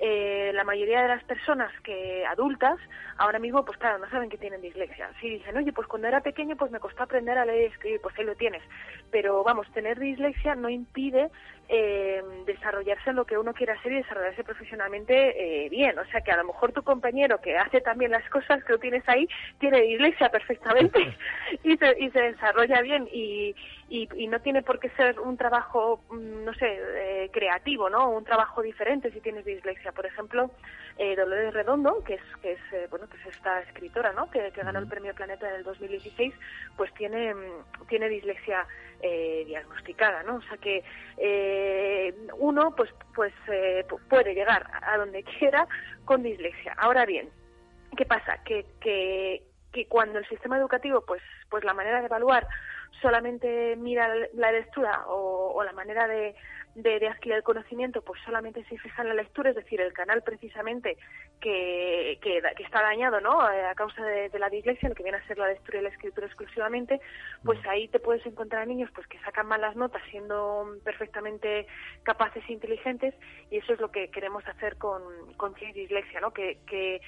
Eh, la mayoría de las personas que adultas ahora mismo pues claro no saben que tienen dislexia. Si dicen oye pues cuando era pequeño pues me costó aprender a leer y escribir pues ahí lo tienes. Pero vamos tener dislexia no impide eh, desarrollarse en lo que uno quiera hacer y desarrollarse profesionalmente eh, bien. O sea que a lo mejor tu compañero que hace también las cosas que tú tienes ahí tiene dislexia perfectamente <laughs> <laughs> y, se, y se desarrolla bien. Y, y, no tiene por qué ser un trabajo, mm, no sé, eh, creativo, ¿no? Un trabajo diferente si tienes dislexia. Por ejemplo, eh, Dolores Redondo, que es, que es eh, bueno, que es esta escritora, ¿no? Que, ganó el Premio Planeta en el 2016, pues tiene, mm, tiene dislexia eh, diagnosticada, ¿no? O sea que uno, pues, pues puede llegar a donde <laughs> quiera con dislexia. Ahora bien, ¿qué pasa? Que, que, que cuando el sistema educativo, pues, pues la manera de evaluar solamente mira la lectura o, la manera de, de, adquirir el conocimiento, pues solamente se fija en la lectura, es decir, el canal precisamente que, que, está dañado ¿no? Eh, a causa de, la dislexia, lo que viene a ser la lectura y la escritura exclusivamente, pues ahí te puedes encontrar niños pues que sacan malas notas siendo perfectamente capaces e inteligentes y eso es lo que queremos hacer con, con dislexia, ¿no? que, que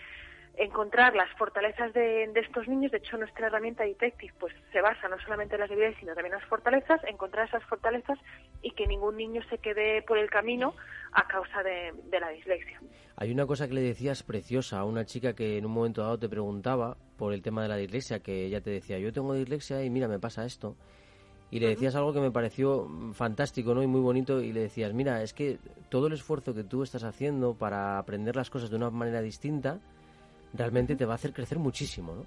encontrar las fortalezas de, estos niños. De hecho, nuestra herramienta Detective pues, se basa no solamente en las debilidades, sino también en las fortalezas, encontrar esas fortalezas y que ningún niño se quede por el camino a causa de, la dislexia. Hay una cosa que le decías preciosa a una chica que en un momento dado te preguntaba por el tema de la dislexia, que ella te decía, yo tengo dislexia y mira, me pasa esto. Y le decías algo que me pareció fantástico ¿no? y muy bonito y le decías, mira, es que todo el esfuerzo que tú estás haciendo para aprender las cosas de una manera distinta, realmente te va a hacer crecer muchísimo, ¿no?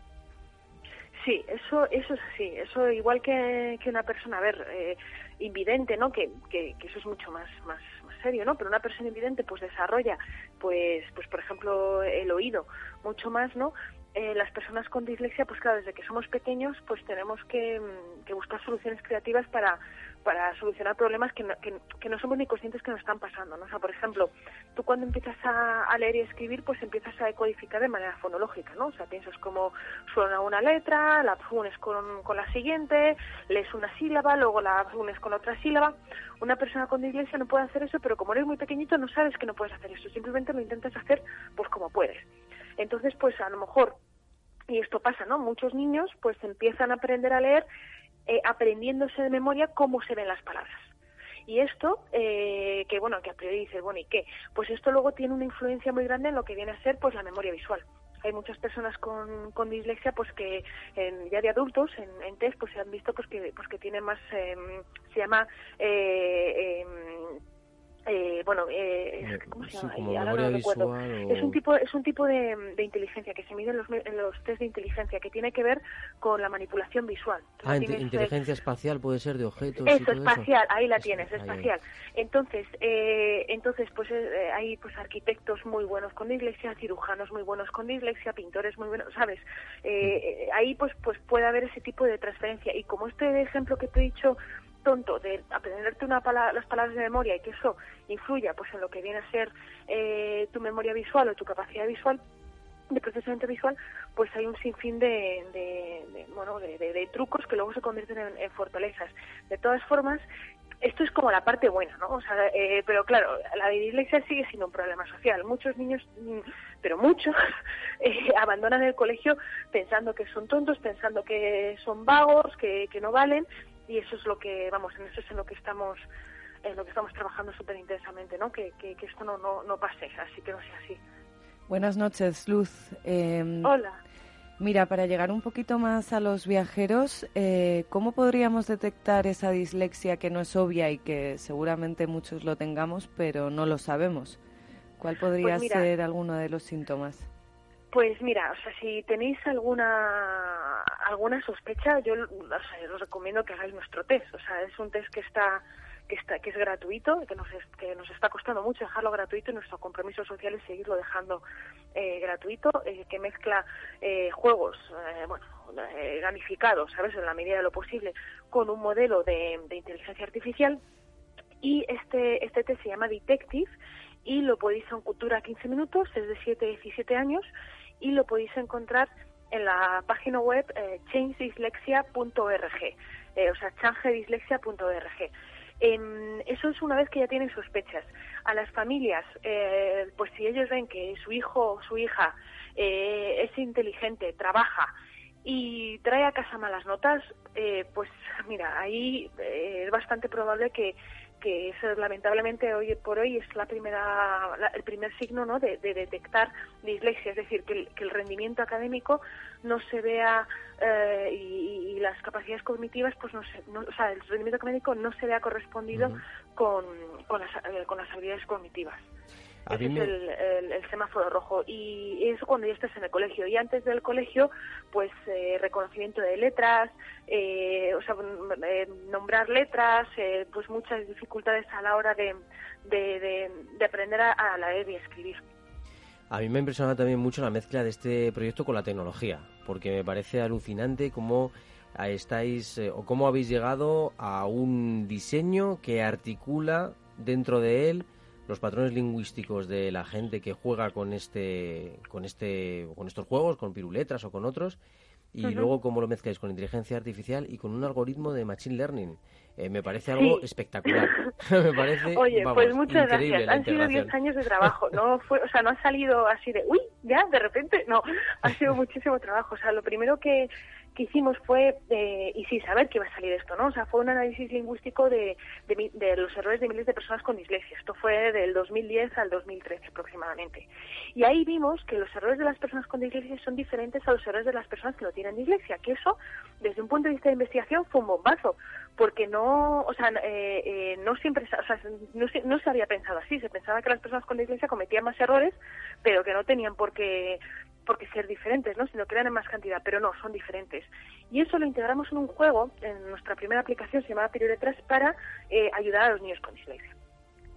Sí, eso, eso es así. Eso igual que, que una persona, a ver, eh, invidente, ¿no? Que, que, eso es mucho más, más, más serio, ¿no? Pero una persona invidente, pues desarrolla, pues, pues por ejemplo, el oído mucho más, ¿no? Eh, las personas con dislexia, pues claro, desde que somos pequeños, pues tenemos que, que buscar soluciones creativas para para solucionar problemas que no, que, no somos ni conscientes que nos están pasando. ¿no? O sea, por ejemplo, tú cuando empiezas a, leer y escribir, pues empiezas a decodificar de manera fonológica, ¿no? O sea, piensas cómo suena una letra, la unes con, con la siguiente, lees una sílaba, luego la unes con otra sílaba. Una persona con dislexia no puede hacer eso, pero como eres muy pequeñito no sabes que no puedes hacer eso, simplemente lo intentas hacer pues como puedes. Entonces, pues a lo mejor y esto pasa, ¿no? Muchos niños pues empiezan a aprender a leer eh, aprendiéndose de memoria cómo se ven las palabras. Y esto, eh, que bueno, que a priori dices, bueno, ¿y qué? Pues esto luego tiene una influencia muy grande en lo que viene a ser pues la memoria visual. Hay muchas personas con, con dislexia pues que en, ya de adultos en, en, test pues se han visto pues que pues que tienen más em, se llama eh, em, eh, bueno, eh, ¿cómo se llama? Es un tipo, es un tipo de, inteligencia que se mide en los, en los test de inteligencia que tiene que ver con la manipulación visual. ah, inteligencia espacial puede ser de objetos. Eso, espacial, ahí la tienes, espacial. Entonces, eh, entonces, pues eh, hay pues arquitectos muy buenos con dislexia, cirujanos muy buenos con dislexia, pintores muy buenos, ¿sabes? Eh, ahí pues, pues puede haber ese tipo de transferencia. Y como este ejemplo que te he dicho tonto de aprenderte una las palabras de memoria y que eso influya pues en lo que viene a ser eh, tu memoria visual o tu capacidad visual de procesamiento visual, pues hay un sinfín de, de, bueno, de, trucos que luego se convierten en, fortalezas. De todas formas, esto es como la parte buena, ¿no? O sea, eh, pero claro, la dislexia sigue siendo un problema social. Muchos niños, mm, pero muchos, <laughs> eh, abandonan el colegio pensando que son tontos, pensando que son vagos, que no valen, y eso es lo que, vamos, en eso es en lo que estamos en lo que estamos trabajando súper intensamente, ¿no? Que, que, esto no, no, no pase, así que no sea así. Buenas noches, Luz. Em, Hola. Mira, para llegar un poquito más a los viajeros, eh, ¿cómo podríamos detectar esa dislexia que no es obvia y que seguramente muchos lo tengamos, pero no lo sabemos? ¿Cuál podría pues ser alguno de los síntomas? Pues mira, o sea, si tenéis alguna alguna sospecha, yo os recomiendo que hagáis nuestro test. O sea, es un test que está que está que es gratuito, que nos que nos está costando mucho dejarlo gratuito y nuestro compromiso social es seguirlo dejando eh, gratuito, eh, que mezcla eh, juegos, bueno, gamificados, sabes, en la medida de lo posible, con un modelo de, de inteligencia artificial. Y este este test se llama Detective y lo podéis en Cultura 15 minutos, es de 7 a 17 años y lo podéis encontrar en la página web eh, changedislexia.org, eh, o sea, changedislexia.org. eso es una vez que ya tienen sospechas. a las familias, eh, pues si ellos ven que su hijo o su hija eh, es inteligente, trabaja y trae a casa malas notas, eh, pues mira, ahí es bastante probable que que es lamentablemente hoy por hoy es la primera el primer signo ¿no? de, detectar dislexia es decir que el, rendimiento académico no se vea eh, y, las capacidades cognitivas pues no, se, o sea el rendimiento académico no se vea correspondido con, con, las, eh, con las habilidades cognitivas ese es el, semáforo rojo. Y eso cuando ya estás en el colegio. Y antes del colegio, pues eh, reconocimiento de letras, eh, o sea, eh, nombrar letras, pues muchas dificultades a la hora de, de, aprender a, a, leer y escribir. A mí me ha impresionado también mucho la mezcla de este proyecto con la tecnología, porque me parece alucinante cómo estáis o cómo habéis llegado a un diseño que articula dentro de él los patrones lingüísticos de la gente que juega con este con este con estos juegos con piruletas o con otros y luego cómo lo mezcláis con inteligencia artificial y con un algoritmo de machine learning. Eh, me parece algo espectacular. <laughs> Me parece oye pues muchas gracias. han sido 10 años de <laughs> trabajo no fue o sea no ha salido así de uy ya de repente no ha sido muchísimo trabajo. O sea lo primero que que hicimos fue, eh, y sí, saber que iba a salir esto, ¿no? O sea, fue un análisis lingüístico de, de, los errores de miles de personas con dislexia. Esto fue del 2010 al 2013 aproximadamente. Y ahí vimos que los errores de las personas con dislexia son diferentes a los errores de las personas que no tienen dislexia, que eso, desde un punto de vista de investigación, fue un bombazo, porque no, o sea, eh, eh, no siempre, o sea, no, no se había pensado así. Se pensaba que las personas con dislexia cometían más errores, pero que no tenían por qué porque ser diferentes, ¿no? sino que eran en más cantidad, pero no, son diferentes. Y eso lo integramos en un juego, en nuestra primera aplicación se llamaba Letras, para eh, ayudar a los niños con dislexia.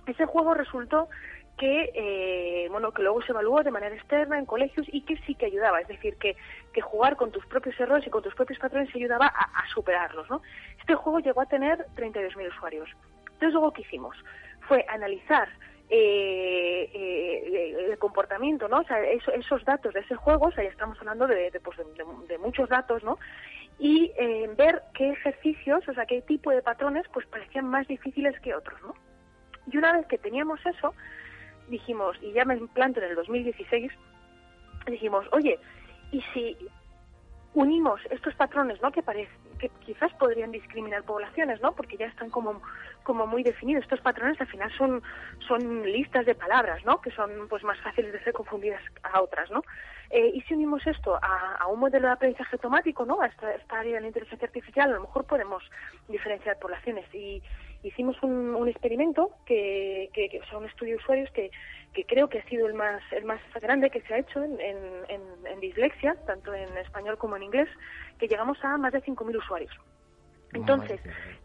Ese juego resultó que eh, bueno que luego se evaluó de manera externa en colegios y que sí que ayudaba es decir que, que jugar con tus propios errores y con tus propios patrones ayudaba a, superarlos ¿no? este juego llegó a tener 32.000 usuarios entonces luego qué hicimos fue analizar eh, eh, el comportamiento, ¿no? O sea, esos datos de ese juego, ya estamos hablando de, pues, de, muchos datos, ¿no? Y eh, ver qué ejercicios, o sea, qué tipo de patrones, pues parecían más difíciles que otros, ¿no? Y una vez que teníamos eso, dijimos, y ya me implanto en el 2016, dijimos, oye, ¿y si unimos estos patrones, ¿no? Que que quizás podrían discriminar poblaciones, ¿no? Porque ya están como, como muy definidos. Estos patrones al final son, son listas de palabras, ¿no? Que son pues más fáciles de ser confundidas a otras, ¿no? Eh, y si unimos esto a, un modelo de aprendizaje automático, ¿no? A esta, área de la inteligencia artificial, a lo mejor podemos diferenciar poblaciones. Y hicimos un, un experimento, que, que, que, o sea, un estudio de usuarios que, que creo que ha sido el más, el más grande que se ha hecho en, en, dislexia, tanto en español como en inglés, que llegamos a más de 5.000 usuarios. Entonces,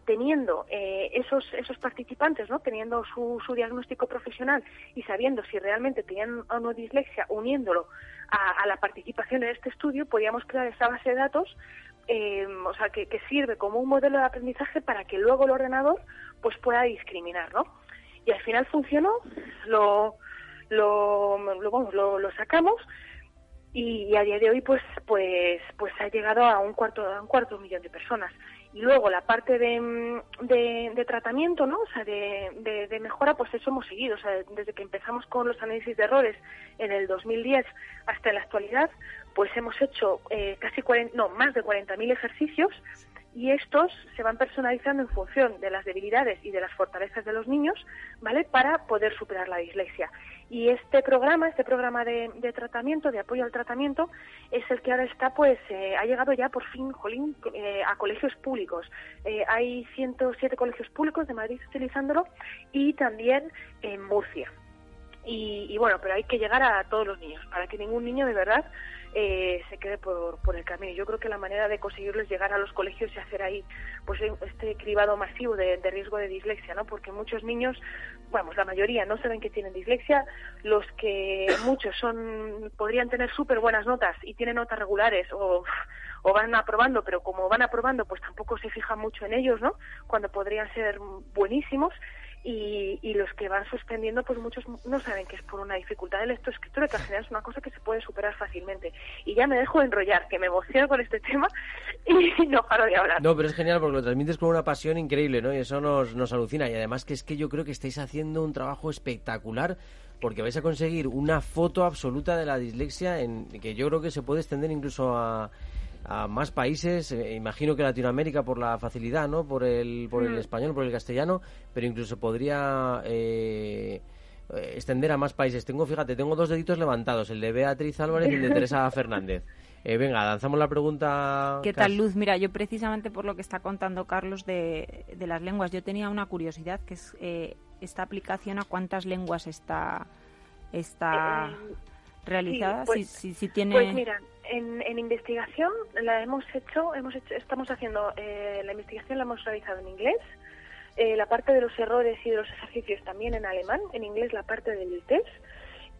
teniendo eh, esos, esos participantes, ¿no? teniendo su, su diagnóstico profesional y sabiendo si realmente tenían o no dislexia, uniéndolo a, la participación en este estudio, podíamos crear esa base de datos eh, o sea, que, que, sirve como un modelo de aprendizaje para que luego el ordenador pues pueda discriminar, ¿no? Y al final funcionó, lo, lo, lo, lo, sacamos y, a día de hoy pues pues pues ha llegado a un cuarto a un cuarto millón de personas. Y luego la parte de, de, tratamiento no o sea de, de, mejora pues eso hemos seguido. O sea desde que empezamos con los análisis de errores en el 2010 hasta la actualidad pues hemos hecho eh, casi 40, no más de 40.000 ejercicios y estos se van personalizando en función de las debilidades y de las fortalezas de los niños, ¿vale? Para poder superar la dislexia. Y este programa, este programa de, tratamiento, de apoyo al tratamiento, es el que ahora está, pues, eh, ha llegado ya por fin, jolín, eh, a colegios públicos. Eh, hay 107 colegios públicos de Madrid utilizándolo y también en Murcia. Y, y bueno, pero hay que llegar a todos los niños, para que ningún niño de verdad eh, se quede por, por el camino. Yo creo que la manera de conseguirlo es llegar a los colegios y hacer ahí pues este cribado masivo de, riesgo de dislexia, ¿no? Porque muchos niños, vamos, la mayoría no saben que tienen dislexia, los que muchos son podrían tener súper buenas notas y tienen notas regulares o o van aprobando, pero como van aprobando, pues tampoco se fijan mucho en ellos, ¿no? Cuando podrían ser buenísimos y, y, los que van suspendiendo, pues muchos no saben que es por una dificultad de lectoescritura, que al final es una cosa que se puede superar fácilmente. Y ya me dejo enrollar, que me emociono con este tema <laughs> y no paro de hablar. No, pero es genial porque lo transmites con una pasión increíble, ¿no? Y eso nos, nos alucina. Y además que es que yo creo que estáis haciendo un trabajo espectacular porque vais a conseguir una foto absoluta de la dislexia en que yo creo que se puede extender incluso a a más países, eh, imagino que Latinoamérica por la facilidad, ¿no? Por el, por el mm. español, por el castellano, pero incluso podría eh, extender a más países. Tengo, fíjate, tengo dos deditos levantados, el de Beatriz Álvarez y el de <laughs> Teresa Fernández. Eh, venga, lanzamos la pregunta. ¿Qué tal, Luz? Mira, yo precisamente por lo que está contando Carlos de, de las lenguas, yo tenía una curiosidad, que es esta aplicación a cuántas lenguas está, está realizada. pues, si, si, tiene... pues mira, en, investigación la hemos hecho, hemos hecho, estamos haciendo eh, la investigación la hemos realizado en inglés, eh, la parte de los errores y de los ejercicios también en alemán, en inglés la parte del test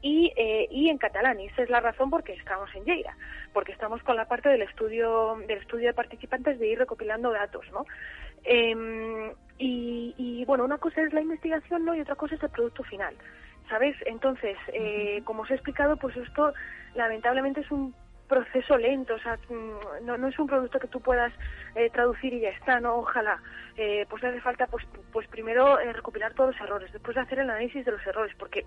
y, eh, y en catalán. Y esa es la razón por qué estamos en Lleida, porque estamos con la parte del estudio del estudio de participantes de ir recopilando datos, ¿no? Em, y, y, bueno, una cosa es la investigación, ¿no? Y otra cosa es el producto final. ¿Sabes? Entonces, como os he explicado, pues esto lamentablemente es un proceso lento, o sea, mm, no, es un producto que tú puedas eh, traducir y ya está, ¿no? Ojalá. Eh, pues hace falta, pues, pues primero eh, recopilar todos los errores, después hacer el análisis de los errores, porque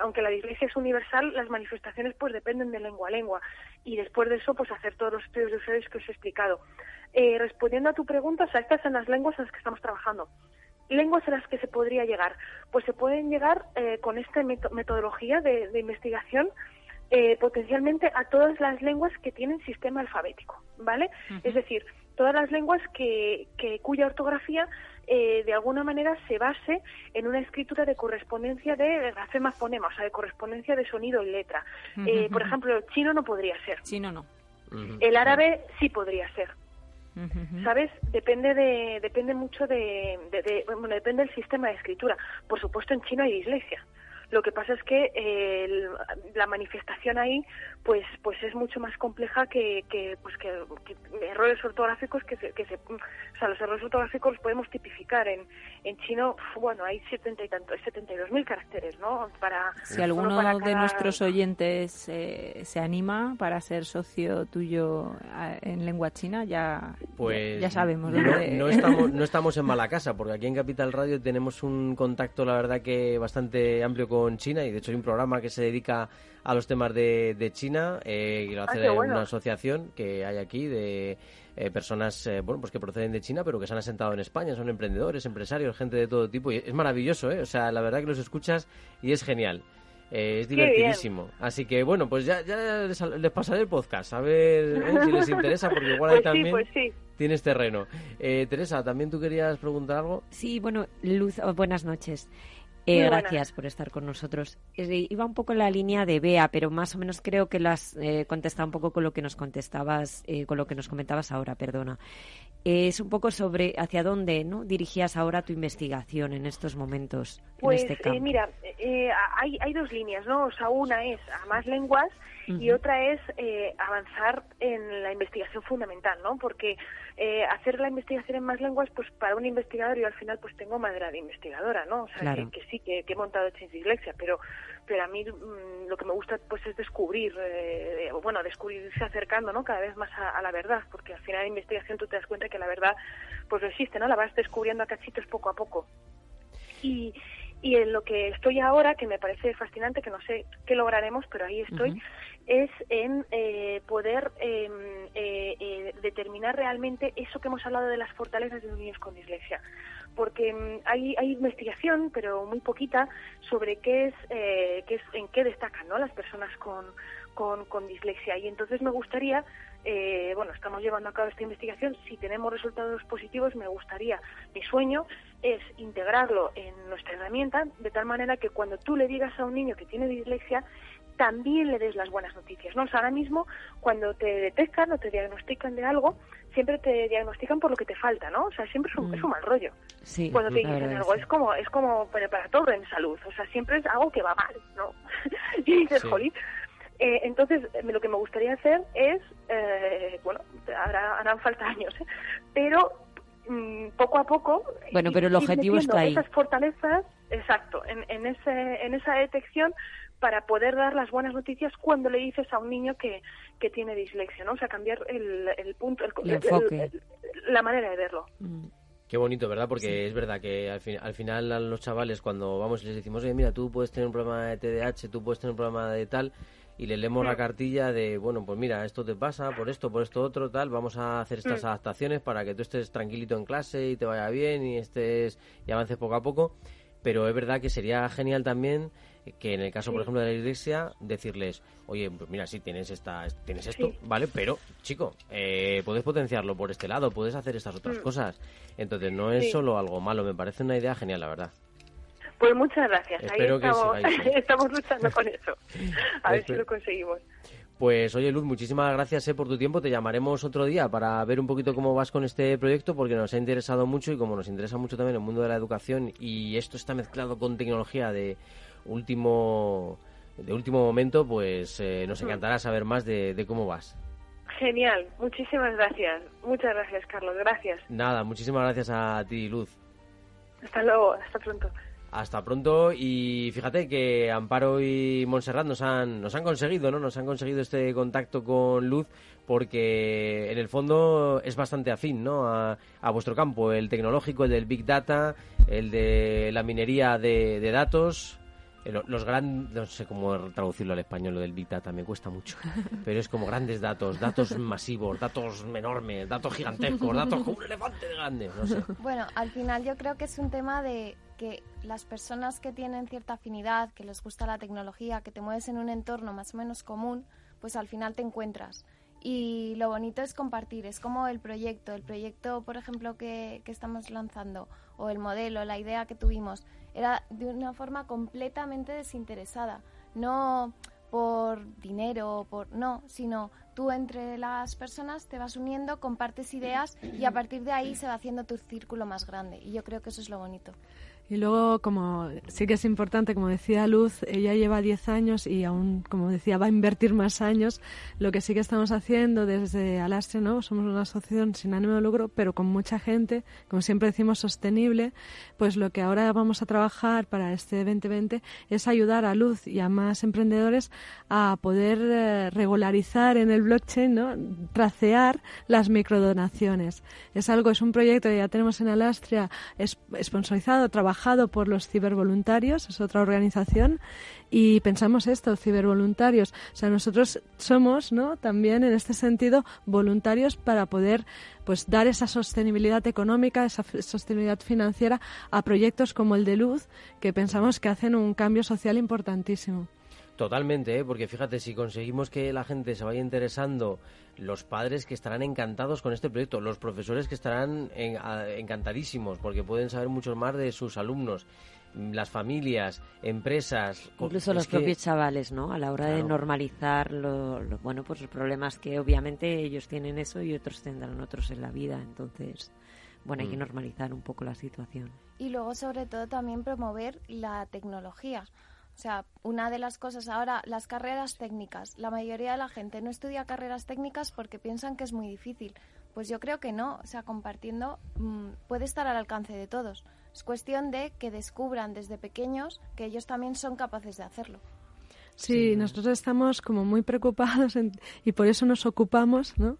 aunque la dislexia es universal, las manifestaciones pues dependen de lengua a lengua, y después de eso, pues hacer todos los estudios de usuarios que os he explicado. respondiendo a tu pregunta, o sea, estas son las lenguas en las que estamos trabajando lenguas a las que se podría llegar? Pues se pueden llegar con esta metodología de, investigación eh, potencialmente a todas las lenguas que tienen sistema alfabético, ¿vale? Es decir, todas las lenguas que, que cuya ortografía eh, de alguna manera se base en una escritura de correspondencia de grafema fonema, o sea, de correspondencia de sonido y letra. Eh, por ejemplo, el chino no podría ser. Chino no. El árabe sí podría ser. ¿Sabes? Depende de, depende mucho de, de, bueno, depende del sistema de escritura. Por supuesto, en chino hay dislexia. Lo que pasa es que eh, la manifestación ahí pues pues es mucho más compleja que, que pues que, errores ortográficos que se, que se o sea los errores ortográficos los podemos tipificar en, en chino bueno hay setenta y tantos setenta y dos mil caracteres no para si alguno de nuestros oyentes eh, se anima para ser socio tuyo en lengua china ya pues ya, sabemos no, no estamos no estamos en mala casa porque aquí en Capital Radio tenemos un contacto la verdad que bastante amplio con China y de hecho hay un programa que se dedica a los temas de, de China eh, y lo hace ah, una asociación que hay aquí de eh, personas eh, bueno pues que proceden de China pero que se han asentado en España son emprendedores empresarios gente de todo tipo y es maravilloso ¿eh? o sea la verdad que los escuchas y es genial es divertidísimo. Así que bueno, pues ya, ya les, pasaré el podcast, a ver si les <laughs> interesa, porque igual ahí pues también pues tienes terreno. Teresa, ¿también tú querías preguntar algo? Sí, bueno, Luz, oh, buenas noches. Eh, gracias por estar con nosotros. Eh, iba un poco en la línea de Bea, pero más o menos creo que lo has eh, contestado un poco con lo que nos contestabas, con lo que nos comentabas ahora, perdona. Es un poco sobre hacia dónde ¿no? dirigías ahora tu investigación en estos momentos. Pues en este campo. mira, hay, hay dos líneas, ¿no? O sea, una es a más lenguas y otra es avanzar en la investigación fundamental, ¿no? Porque eh, hacer la investigación en más lenguas, pues para un investigador yo al final pues tengo madera de investigadora, ¿no? O sea, que, sí, que, he montado Change Dislexia, pero, pero a mí mm, lo que me gusta pues es descubrir, eh, bueno, descubrirse acercando, ¿no? Cada vez más a, la verdad, porque al final de investigación tú te das cuenta que la verdad pues existe, ¿no? La vas descubriendo a cachitos poco a poco. Y, y en lo que estoy ahora, que me parece fascinante, que no sé qué lograremos, pero ahí estoy, es en eh, poder em, eh, eh, determinar realmente eso que hemos hablado de las fortalezas de los niños con dislexia. Porque em, hay, hay investigación, pero muy poquita, sobre qué es, qué es en qué destacan ¿no? las personas con, con, con dislexia. Y entonces me gustaría bueno, estamos llevando a cabo esta investigación. Si tenemos resultados positivos, me gustaría, mi sueño es integrarlo en nuestra herramienta de tal manera que cuando tú le digas a un niño que tiene dislexia, también le des las buenas noticias. ¿no? ahora mismo, cuando te detectan o te diagnostican de algo, siempre te diagnostican por lo que te falta, ¿no? O sea, siempre es un, mm. mal rollo. Sí, cuando te dicen algo, es como, es como para, todo en salud. O sea, siempre es algo que va mal, ¿no? <laughs> y dices, jolín. Eh, entonces, lo que me gustaría hacer es, eh, bueno, harán falta años, ¿eh? pero mm, poco a poco. Bueno, pero el objetivo está ahí. Esas fortalezas, exacto, en, en, ese, en esa detección para poder dar las buenas noticias cuando le dices a un niño que, que tiene dislexia, ¿no? O sea, cambiar el, el punto, el, enfoque. la manera de verlo. Mm. Qué bonito, ¿verdad? Porque es verdad que al, al final a los chavales cuando vamos y les decimos, oye, mira, tú puedes tener un problema de TDAH, tú puedes tener un problema de tal, y le leemos la mm. cartilla de, bueno, pues mira, esto te pasa, por esto, por esto otro, tal, vamos a hacer estas mm. adaptaciones para que tú estés tranquilito en clase y te vaya bien y estés y avances poco a poco. Pero es verdad que sería genial también que en el caso, por ejemplo, de la iglesia, decirles, oye, pues mira, sí, tienes, esta, tienes esto, ¿vale? Pero, chico, eh, puedes potenciarlo por este lado, puedes hacer estas otras mm. cosas. Entonces, no es solo algo malo, me parece una idea genial, la verdad. Pues muchas gracias. Ahí estamos, <laughs> estamos luchando con eso. <laughs> A ver si lo conseguimos. Pues oye Luz, muchísimas gracias eh, por tu tiempo. Te llamaremos otro día para ver un poquito cómo vas con este proyecto porque nos ha interesado mucho y como nos interesa mucho también el mundo de la educación y esto está mezclado con tecnología de último de último momento, pues eh, nos mm. encantará saber más de, cómo vas. Genial, muchísimas gracias. Muchas gracias, Carlos. Gracias. Nada, muchísimas gracias a ti, Luz. Hasta luego, hasta pronto. Hasta pronto y fíjate que Amparo y Montserrat nos han, nos han conseguido, ¿no? Nos han conseguido este contacto con Luz porque en el fondo es bastante afín, ¿no? A, vuestro campo, el tecnológico, el del Big Data, el de la minería de, de datos, los grandes, no sé cómo traducirlo al español, lo del Big Data, me cuesta mucho, <laughs> pero es como grandes datos, datos masivos, datos enormes, datos gigantescos, datos como un elefante de grande, no sé. Bueno, al final yo creo que es un tema de que las personas que tienen cierta afinidad, que les gusta la tecnología, que te mueves en un entorno más o menos común, pues al final te encuentras. Y lo bonito es compartir, es como el proyecto, el proyecto, por ejemplo, que, que estamos lanzando, o el modelo, la idea que tuvimos era de una forma completamente desinteresada, no por dinero, por no, sino tú entre las personas te vas uniendo, compartes ideas y a partir de ahí se va haciendo tu círculo más grande y yo creo que eso es lo bonito. Y luego, como sí que es importante, como decía Luz, ella lleva 10 años y aún, como decía, va a invertir más años. Lo que sí que estamos haciendo desde Alastre, ¿no? Somos una asociación sin ánimo de lucro, pero con mucha gente, como siempre decimos, sostenible. Pues lo que ahora vamos a trabajar para este 2020 es ayudar a Luz y a más emprendedores a poder eh, regularizar en el blockchain, ¿no? Tracear las microdonaciones. Es algo, es un proyecto que ya tenemos en Alastria, es sponsorizado, trabajado por los cibervoluntarios, es otra organización, y pensamos esto, cibervoluntarios. O sea, nosotros somos, ¿no? También en este sentido voluntarios para poder pues dar esa sostenibilidad económica, esa sostenibilidad financiera a proyectos como el de Luz, que pensamos que hacen un cambio social importantísimo. Totalmente, ¿eh? porque fíjate, si conseguimos que la gente se vaya interesando, los padres que estarán encantados con este proyecto, los profesores que estarán encantadísimos porque pueden saber mucho más de sus alumnos, las familias, empresas. Incluso los propios chavales, ¿no? A la hora de normalizar lo, bueno, pues los problemas que obviamente ellos tienen eso y otros tendrán otros en la vida. Entonces, bueno, hay que mm. normalizar un poco la situación. Y luego, sobre todo, también promover la tecnología. O sea, una de las cosas ahora, las carreras técnicas. La mayoría de la gente no estudia carreras técnicas porque piensan que es muy difícil. Pues yo creo que no. O sea, compartiendo mm, puede estar al alcance de todos. Es cuestión de que descubran desde pequeños que ellos también son capaces de hacerlo. Sí, nosotros estamos como muy preocupados y por eso nos ocupamos ¿no?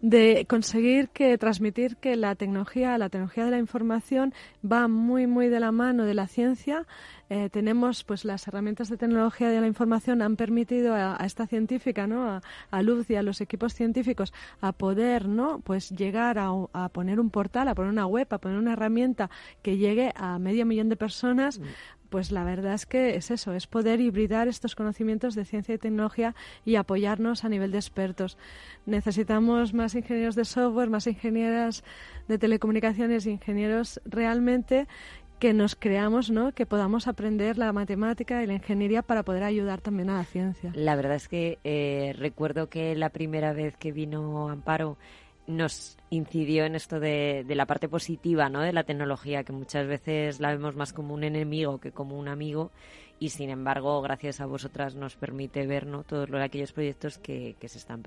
de conseguir que transmitir que la tecnología, la tecnología de la información va muy muy de la mano de la ciencia. Eh, tenemos pues las herramientas de tecnología de la información han permitido a, esta científica, ¿no? A, Luz y a los equipos científicos a poder, ¿no? Pues llegar a, a, poner un portal, a poner una web, a poner una herramienta que llegue a medio millón de personas mm pues la verdad es que es eso, es poder hibridar estos conocimientos de ciencia y tecnología y apoyarnos a nivel de expertos. Necesitamos más ingenieros de software, más ingenieras de telecomunicaciones, ingenieros realmente que nos creamos, ¿no? que podamos aprender la matemática y la ingeniería para poder ayudar también a la ciencia. La verdad es que eh, recuerdo que la primera vez que vino Amparo nos incidió en esto de, la parte positiva ¿no? de la tecnología, que muchas veces la vemos más como un enemigo que como un amigo, y sin embargo, gracias a vosotras nos permite ver ¿no? todos aquellos proyectos que, se están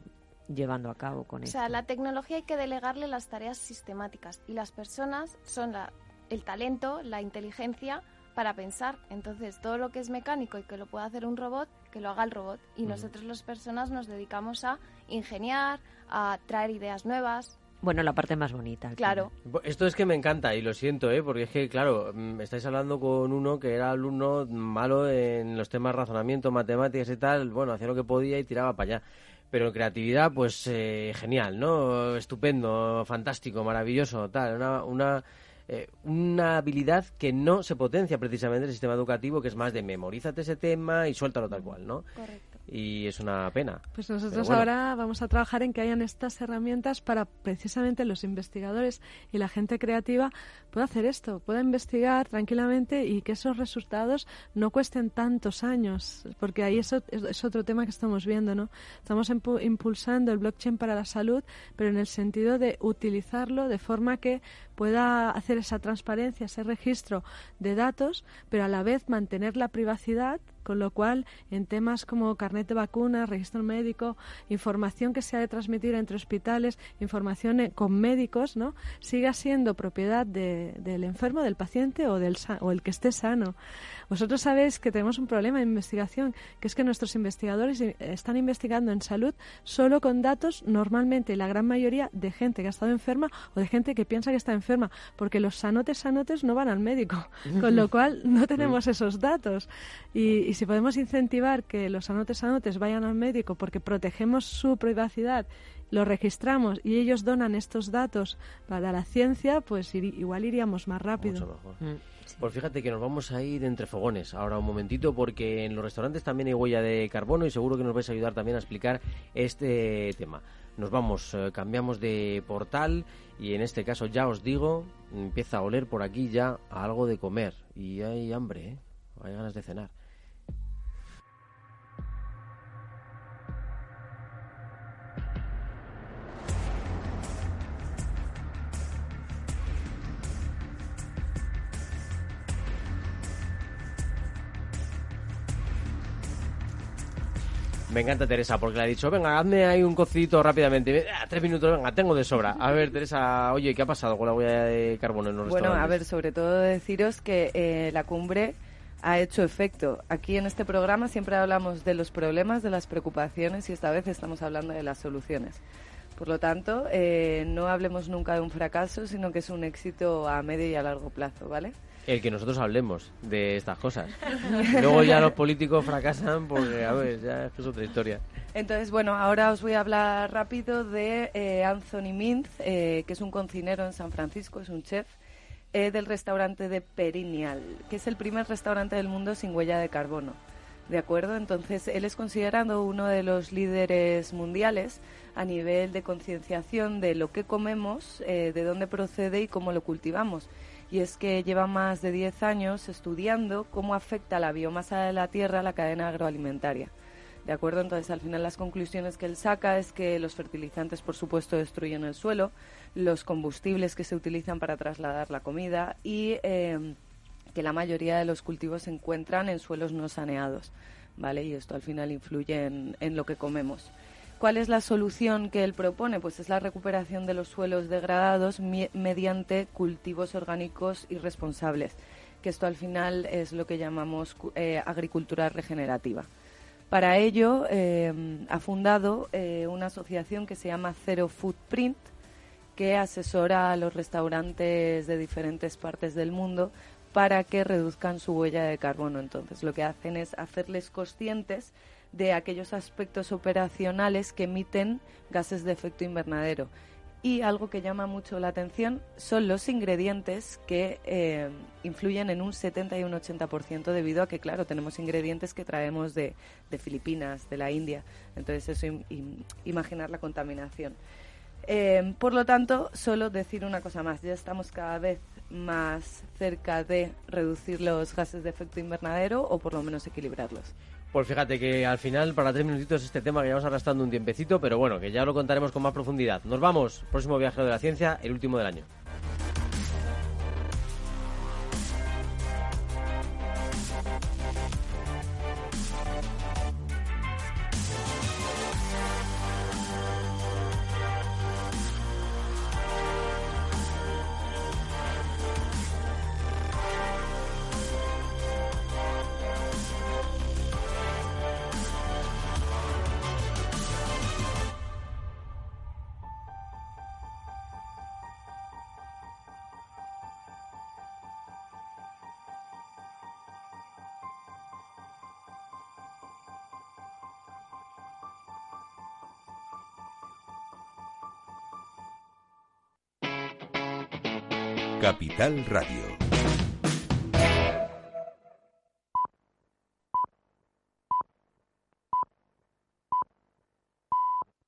llevando a cabo con o esto. O sea, la tecnología hay que delegarle las tareas sistemáticas y las personas son la, el talento, la inteligencia para pensar. Entonces, todo lo que es mecánico y que lo pueda hacer un robot, que lo haga el robot. Y nosotros las personas nos dedicamos a ingeniar, a traer ideas nuevas. Bueno, la parte más bonita. Claro. Esto es que me encanta y lo siento, ¿eh? porque es que, claro, mm, estáis hablando con uno que era alumno malo en los temas razonamiento, matemáticas y tal. Bueno, hacía lo que podía y tiraba para allá. Pero en creatividad, pues eh, genial, ¿no? Estupendo, fantástico, maravilloso, tal. Una, una eh, una habilidad que no se potencia precisamente en el sistema educativo, que es más de memorízate ese tema y suéltalo tal cual, ¿no? Correcto y es una pena. Pues nosotros ahora vamos a trabajar en que hayan estas herramientas para precisamente los investigadores y la gente creativa pueda hacer esto, pueda investigar tranquilamente y que esos resultados no cuesten tantos años, porque ahí eso es, otro tema que estamos viendo, ¿no? Estamos impulsando el blockchain para la salud, pero en el sentido de utilizarlo de forma que pueda hacer esa transparencia, ese registro de datos, pero a la vez mantener la privacidad con lo cual, en temas como carnet de vacunas, registro médico, información que se ha de transmitir entre hospitales, información eh, con médicos, ¿no? siga siendo propiedad del enfermo, del paciente o, del, o el que esté sano. Vosotros sabéis que tenemos un problema de investigación, que es que nuestros investigadores están investigando en salud solo con datos, normalmente la gran mayoría de gente que ha estado enferma o de gente que piensa que está enferma, porque los sanotes sanotes no van al médico, <laughs> con lo cual no tenemos esos datos. Y, si podemos incentivar que los sanotes sanotes vayan al médico porque protegemos su privacidad lo registramos y ellos donan estos datos para la ciencia, pues igual iríamos más rápido. Mm. Pues fíjate que nos vamos a ir entre fogones ahora un momentito porque en los restaurantes también hay huella de carbono y seguro que nos vais a ayudar también a explicar este tema. Nos vamos, eh, cambiamos de portal y en este caso ya os digo, empieza a oler por aquí ya a algo de comer y hay hambre, ¿eh? hay ganas de cenar. Me encanta Teresa, porque le ha dicho, venga, hazme ahí un cocito rápidamente. Ah, tres minutos, venga, tengo de sobra. A ver, Teresa, oye, ¿qué ha pasado con la huella de carbono en los Bueno, a ver, sobre todo deciros que eh, la cumbre ha hecho efecto. Aquí en este programa siempre hablamos de los problemas, de las preocupaciones y esta vez estamos hablando de las soluciones. Por lo tanto, eh, no hablemos nunca de un fracaso, sino que es un éxito a medio y a largo plazo, ¿vale? El que nosotros hablemos de estas cosas. Luego ya los políticos fracasan porque, a ver, ya es otra historia. Entonces, bueno, ahora os voy a hablar rápido de eh, Anthony Mintz, eh, que es un cocinero en San Francisco, es un chef eh, del restaurante de Perineal, que es el primer restaurante del mundo sin huella de carbono. ¿De acuerdo? Entonces, él es considerado uno de los líderes mundiales a nivel de concienciación de lo que comemos, de dónde procede y cómo lo cultivamos y es que lleva más de 10 años estudiando cómo afecta la biomasa de la tierra a la cadena agroalimentaria. ¿De acuerdo? Entonces, al final las conclusiones que él saca es que los fertilizantes, por supuesto, destruyen el suelo, los combustibles que se utilizan para trasladar la comida y eh, que la mayoría de los cultivos se encuentran en suelos no saneados, ¿vale? Y esto al final influye en lo que comemos. ¿Cuál es la solución que él propone? Pues es la recuperación de los suelos degradados mediante cultivos orgánicos y responsables, que esto al final es lo que llamamos eh, agricultura regenerativa. Para ello eh, ha fundado eh, una asociación que se llama Zero Footprint, que asesora a los restaurantes de diferentes partes del mundo para que reduzcan su huella de carbono. Entonces, lo que hacen es hacerles conscientes de aquellos aspectos operacionales que emiten gases de efecto invernadero. Y algo que llama mucho la atención son los ingredientes que eh, influyen en un 70 y un 80% debido a que, claro, tenemos ingredientes que traemos de, Filipinas, de la India. Entonces, eso, imaginar la contaminación. Eh, por lo tanto, solo decir una cosa más. Ya estamos cada vez más cerca de reducir los gases de efecto invernadero o por lo menos equilibrarlos. Pues fíjate que al final, para tres minutitos, este tema que llevamos arrastrando un tiempecito, pero bueno, que ya lo contaremos con más profundidad. Nos vamos, próximo viajero de la ciencia, el último del año. Capital Radio.